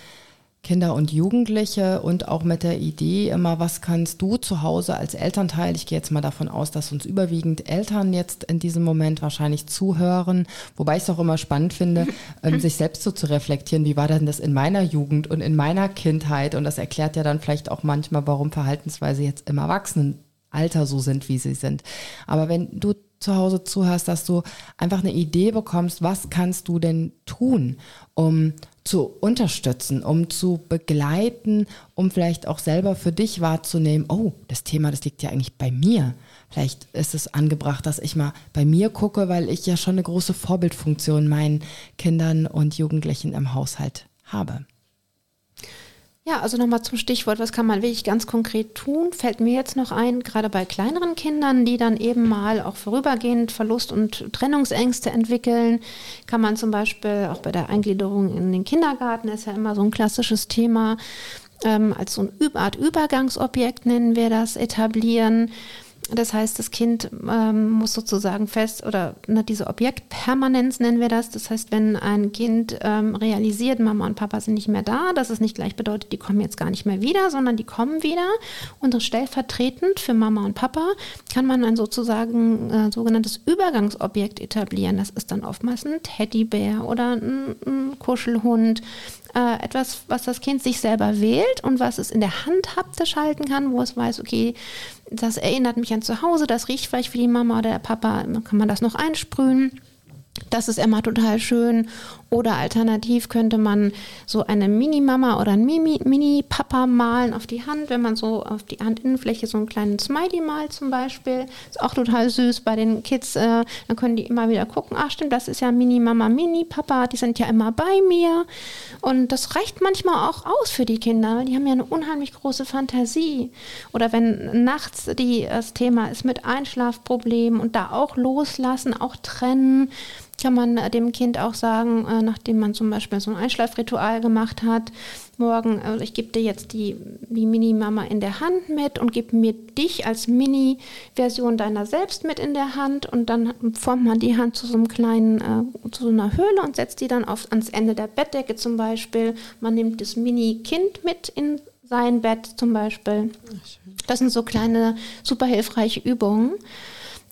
Kinder und Jugendliche und auch mit der Idee immer, was kannst du zu Hause als Elternteil, ich gehe jetzt mal davon aus, dass uns überwiegend Eltern jetzt in diesem Moment wahrscheinlich zuhören, wobei ich es auch immer spannend finde, ähm, sich selbst so zu reflektieren, wie war denn das in meiner Jugend und in meiner Kindheit und das erklärt ja dann vielleicht auch manchmal, warum Verhaltensweise jetzt im Erwachsenenalter so sind, wie sie sind. Aber wenn du zu Hause zuhörst, dass du einfach eine Idee bekommst, was kannst du denn tun, um zu unterstützen, um zu begleiten, um vielleicht auch selber für dich wahrzunehmen, oh, das Thema, das liegt ja eigentlich bei mir. Vielleicht ist es angebracht, dass ich mal bei mir gucke, weil ich ja schon eine große Vorbildfunktion meinen Kindern und Jugendlichen im Haushalt habe. Ja, also nochmal zum Stichwort, was kann man wirklich ganz konkret tun? Fällt mir jetzt noch ein, gerade bei kleineren Kindern, die dann eben mal auch vorübergehend Verlust- und Trennungsängste entwickeln, kann man zum Beispiel auch bei der Eingliederung in den Kindergarten, ist ja immer so ein klassisches Thema, ähm, als so eine Art Übergangsobjekt nennen wir das, etablieren das heißt, das Kind ähm, muss sozusagen fest oder ne, diese Objektpermanenz nennen wir das. Das heißt, wenn ein Kind ähm, realisiert, Mama und Papa sind nicht mehr da, dass es nicht gleich bedeutet, die kommen jetzt gar nicht mehr wieder, sondern die kommen wieder. Und stellvertretend für Mama und Papa kann man ein sozusagen äh, sogenanntes Übergangsobjekt etablieren. Das ist dann oftmals ein Teddybär oder ein, ein Kuschelhund äh, etwas, was das Kind sich selber wählt und was es in der Hand haptisch halten kann, wo es weiß, okay, das erinnert mich an zu Hause, das riecht vielleicht wie die Mama oder der Papa, kann man das noch einsprühen. Das ist immer total schön. Oder alternativ könnte man so eine Mini-Mama oder ein Mini-Papa malen auf die Hand, wenn man so auf die Handinnenfläche so einen kleinen Smiley malt zum Beispiel. Ist auch total süß bei den Kids. Äh, dann können die immer wieder gucken, ach stimmt, das ist ja Mini-Mama, Mini-Papa, die sind ja immer bei mir. Und das reicht manchmal auch aus für die Kinder, die haben ja eine unheimlich große Fantasie. Oder wenn nachts die, das Thema ist mit Einschlafproblemen und da auch loslassen, auch trennen kann man dem Kind auch sagen, äh, nachdem man zum Beispiel so ein Einschlafritual gemacht hat, morgen, also ich gebe dir jetzt die, die Mini-Mama in der Hand mit und gebe mir dich als Mini-Version deiner selbst mit in der Hand und dann formt man die Hand zu so einem kleinen, äh, zu so einer Höhle und setzt die dann auf, ans Ende der Bettdecke zum Beispiel. Man nimmt das Mini-Kind mit in sein Bett zum Beispiel. Das sind so kleine, super hilfreiche Übungen.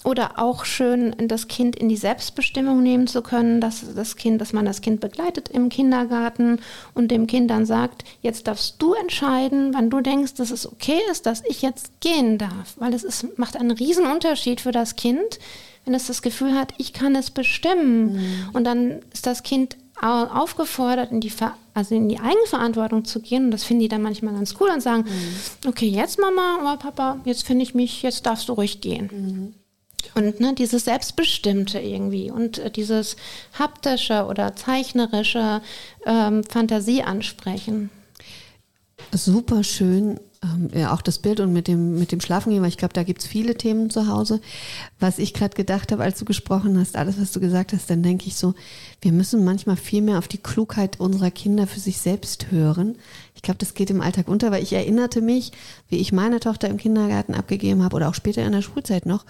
Oder auch schön, das Kind in die Selbstbestimmung nehmen zu können, dass das Kind, dass man das Kind begleitet im Kindergarten und dem Kind dann sagt, jetzt darfst du entscheiden, wann du denkst, dass es okay ist, dass ich jetzt gehen darf. Weil es ist, macht einen riesen Unterschied für das Kind, wenn es das Gefühl hat, ich kann es bestimmen. Mhm. Und dann ist das Kind aufgefordert, in die, also in die Eigenverantwortung zu gehen. Und das finden die dann manchmal ganz cool und sagen, mhm. okay, jetzt Mama oder Papa, jetzt finde ich mich, jetzt darfst du ruhig gehen. Mhm. Und ne, dieses Selbstbestimmte irgendwie und äh, dieses haptische oder zeichnerische ähm, Fantasie ansprechen. Super schön ähm, ja, auch das Bild und mit dem, mit dem Schlafengehen, weil ich glaube, da gibt es viele Themen zu Hause. Was ich gerade gedacht habe, als du gesprochen hast, alles, was du gesagt hast, dann denke ich so, wir müssen manchmal viel mehr auf die Klugheit unserer Kinder für sich selbst hören. Ich glaube, das geht im Alltag unter, weil ich erinnerte mich, wie ich meine Tochter im Kindergarten abgegeben habe oder auch später in der Schulzeit noch.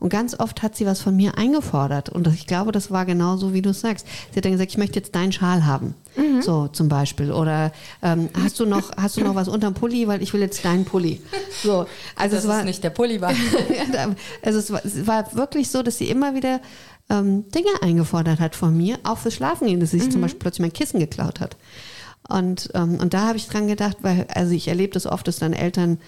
Und ganz oft hat sie was von mir eingefordert. Und ich glaube, das war genauso, wie du es sagst. Sie hat dann gesagt, ich möchte jetzt deinen Schal haben. Mhm. So zum Beispiel. Oder ähm, hast du noch, hast du noch was unterm Pulli, weil ich will jetzt deinen Pulli. So. Also das es war nicht der Pulli war. also es war, es war wirklich so, dass sie immer wieder ähm, Dinge eingefordert hat von mir, auch fürs Schlafengehen, dass sie sich mhm. zum Beispiel plötzlich mein Kissen geklaut hat. Und, ähm, und da habe ich dran gedacht, weil, also ich erlebe das oft, dass dann Eltern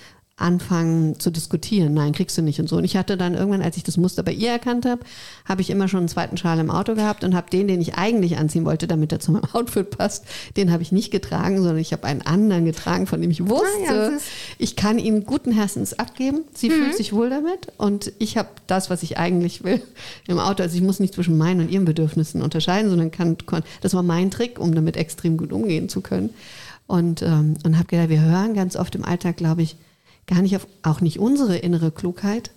anfangen zu diskutieren. Nein, kriegst du nicht und so. Und ich hatte dann irgendwann, als ich das Muster bei ihr erkannt habe, habe ich immer schon einen zweiten Schal im Auto gehabt und habe den, den ich eigentlich anziehen wollte, damit er zu meinem Outfit passt, den habe ich nicht getragen, sondern ich habe einen anderen getragen, von dem ich wusste, ah, ja, ich kann ihn guten Herzens abgeben. Sie mhm. fühlt sich wohl damit und ich habe das, was ich eigentlich will im Auto. Also ich muss nicht zwischen meinen und ihren Bedürfnissen unterscheiden, sondern kann, das war mein Trick, um damit extrem gut umgehen zu können. Und, ähm, und habe gedacht, wir hören ganz oft im Alltag, glaube ich, gar nicht auf, auch nicht unsere innere Klugheit,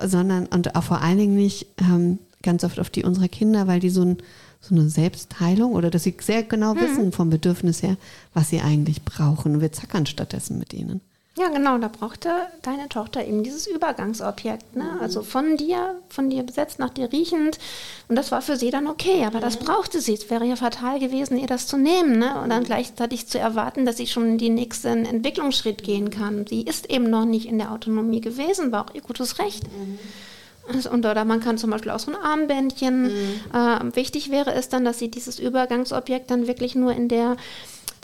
sondern und auch vor allen Dingen nicht ähm, ganz oft auf die unserer Kinder, weil die so, ein, so eine Selbstheilung oder dass sie sehr genau mhm. wissen vom Bedürfnis her, was sie eigentlich brauchen. Wir zackern stattdessen mit ihnen. Ja, genau, da brauchte deine Tochter eben dieses Übergangsobjekt, ne? Also von dir, von dir besetzt, nach dir riechend. Und das war für sie dann okay, aber das brauchte sie. Es wäre ja fatal gewesen, ihr das zu nehmen, ne? Und dann gleichzeitig zu erwarten, dass sie schon in den nächsten Entwicklungsschritt gehen kann. Sie ist eben noch nicht in der Autonomie gewesen, war auch ihr gutes Recht. Mhm. Also, und, oder man kann zum Beispiel auch so ein Armbändchen. Mhm. Äh, wichtig wäre es dann, dass sie dieses Übergangsobjekt dann wirklich nur in der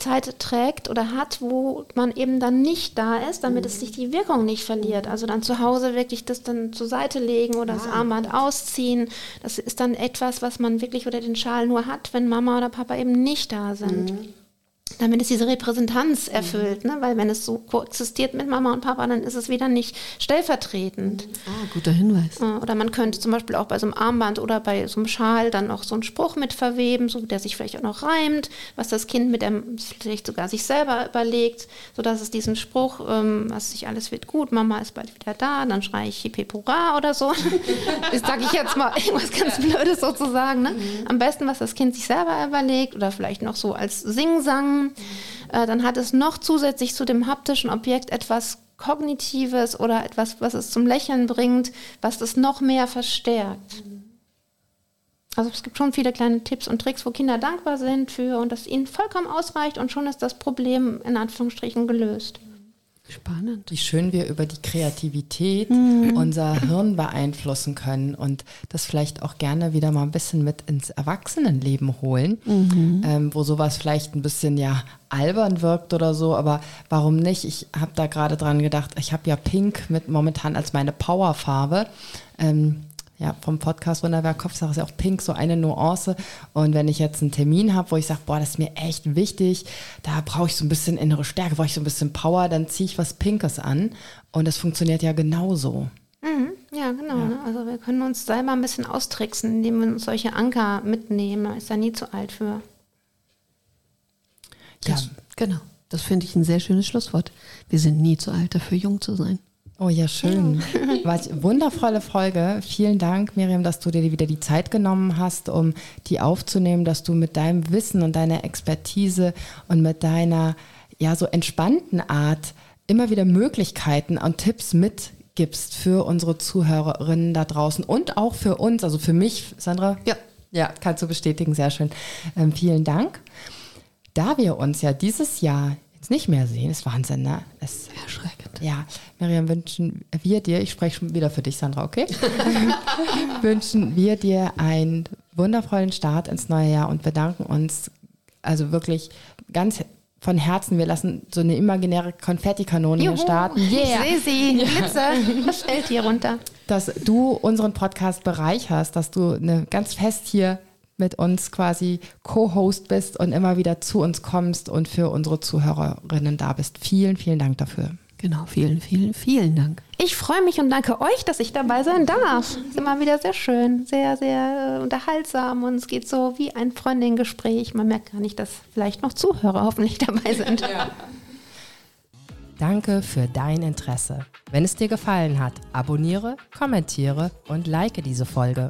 Zeit trägt oder hat, wo man eben dann nicht da ist, damit es sich die Wirkung nicht verliert. Also dann zu Hause wirklich das dann zur Seite legen oder das ah. Armband ausziehen. Das ist dann etwas, was man wirklich oder den Schal nur hat, wenn Mama oder Papa eben nicht da sind. Mhm damit es diese Repräsentanz mhm. erfüllt. Ne? Weil wenn es so koexistiert mit Mama und Papa, dann ist es wieder nicht stellvertretend. Ah, guter Hinweis. Oder man könnte zum Beispiel auch bei so einem Armband oder bei so einem Schal dann noch so einen Spruch mit verweben, so der sich vielleicht auch noch reimt, was das Kind mit dem vielleicht sogar sich selber überlegt, sodass es diesen Spruch, ähm, was sich alles wird gut, Mama ist bald wieder da, dann schreie ich Hippipura oder so. das sage ich jetzt mal irgendwas ganz Blödes sozusagen. Ne? Mhm. Am besten, was das Kind sich selber überlegt oder vielleicht noch so als Singsang äh, dann hat es noch zusätzlich zu dem haptischen Objekt etwas Kognitives oder etwas, was es zum Lächeln bringt, was das noch mehr verstärkt. Also es gibt schon viele kleine Tipps und Tricks, wo Kinder dankbar sind für und das ihnen vollkommen ausreicht und schon ist das Problem in Anführungsstrichen gelöst. Spannend. Wie schön wir über die Kreativität mhm. unser Hirn beeinflussen können und das vielleicht auch gerne wieder mal ein bisschen mit ins Erwachsenenleben holen, mhm. ähm, wo sowas vielleicht ein bisschen ja albern wirkt oder so, aber warum nicht? Ich habe da gerade dran gedacht, ich habe ja Pink mit momentan als meine Powerfarbe. Ähm, ja, vom Podcast Wunderwerk Kopfsache ist ja auch pink, so eine Nuance. Und wenn ich jetzt einen Termin habe, wo ich sage, boah, das ist mir echt wichtig, da brauche ich so ein bisschen innere Stärke, brauche ich so ein bisschen Power, dann ziehe ich was Pinkes an. Und das funktioniert ja genauso. Mhm, ja, genau. Ja. Ne? Also wir können uns selber ein bisschen austricksen, indem wir uns solche Anker mitnehmen. Da ist ja nie zu alt für. Ja, das, genau. Das finde ich ein sehr schönes Schlusswort. Wir sind nie zu alt dafür, jung zu sein. Oh ja, schön. Was wundervolle Folge. Vielen Dank, Miriam, dass du dir wieder die Zeit genommen hast, um die aufzunehmen, dass du mit deinem Wissen und deiner Expertise und mit deiner ja so entspannten Art immer wieder Möglichkeiten und Tipps mitgibst für unsere Zuhörerinnen da draußen und auch für uns, also für mich, Sandra. Ja. Ja, kannst du bestätigen, sehr schön. Ähm, vielen Dank. Da wir uns ja dieses Jahr jetzt nicht mehr sehen, ist Wahnsinn, ne? Es, Erschreckend. ja, Miriam, wünschen wir dir, ich spreche schon wieder für dich, Sandra, okay? wünschen wir dir einen wundervollen Start ins neue Jahr und bedanken uns also wirklich ganz von Herzen. Wir lassen so eine imaginäre Konfettikanone hier Juhu, starten. Ich sehe sie. Blitze. Was fällt hier runter? dass du unseren Podcast bereicherst, dass du eine, ganz fest hier mit uns quasi Co-Host bist und immer wieder zu uns kommst und für unsere Zuhörerinnen da bist. Vielen, vielen Dank dafür. Genau, vielen, vielen, vielen Dank. Ich freue mich und danke euch, dass ich dabei sein darf. Ist immer wieder sehr schön, sehr, sehr äh, unterhaltsam und es geht so wie ein Freundin-Gespräch. Man merkt gar nicht, dass vielleicht noch Zuhörer hoffentlich dabei sind. Danke für dein Interesse. Wenn es dir gefallen hat, abonniere, kommentiere und like diese Folge.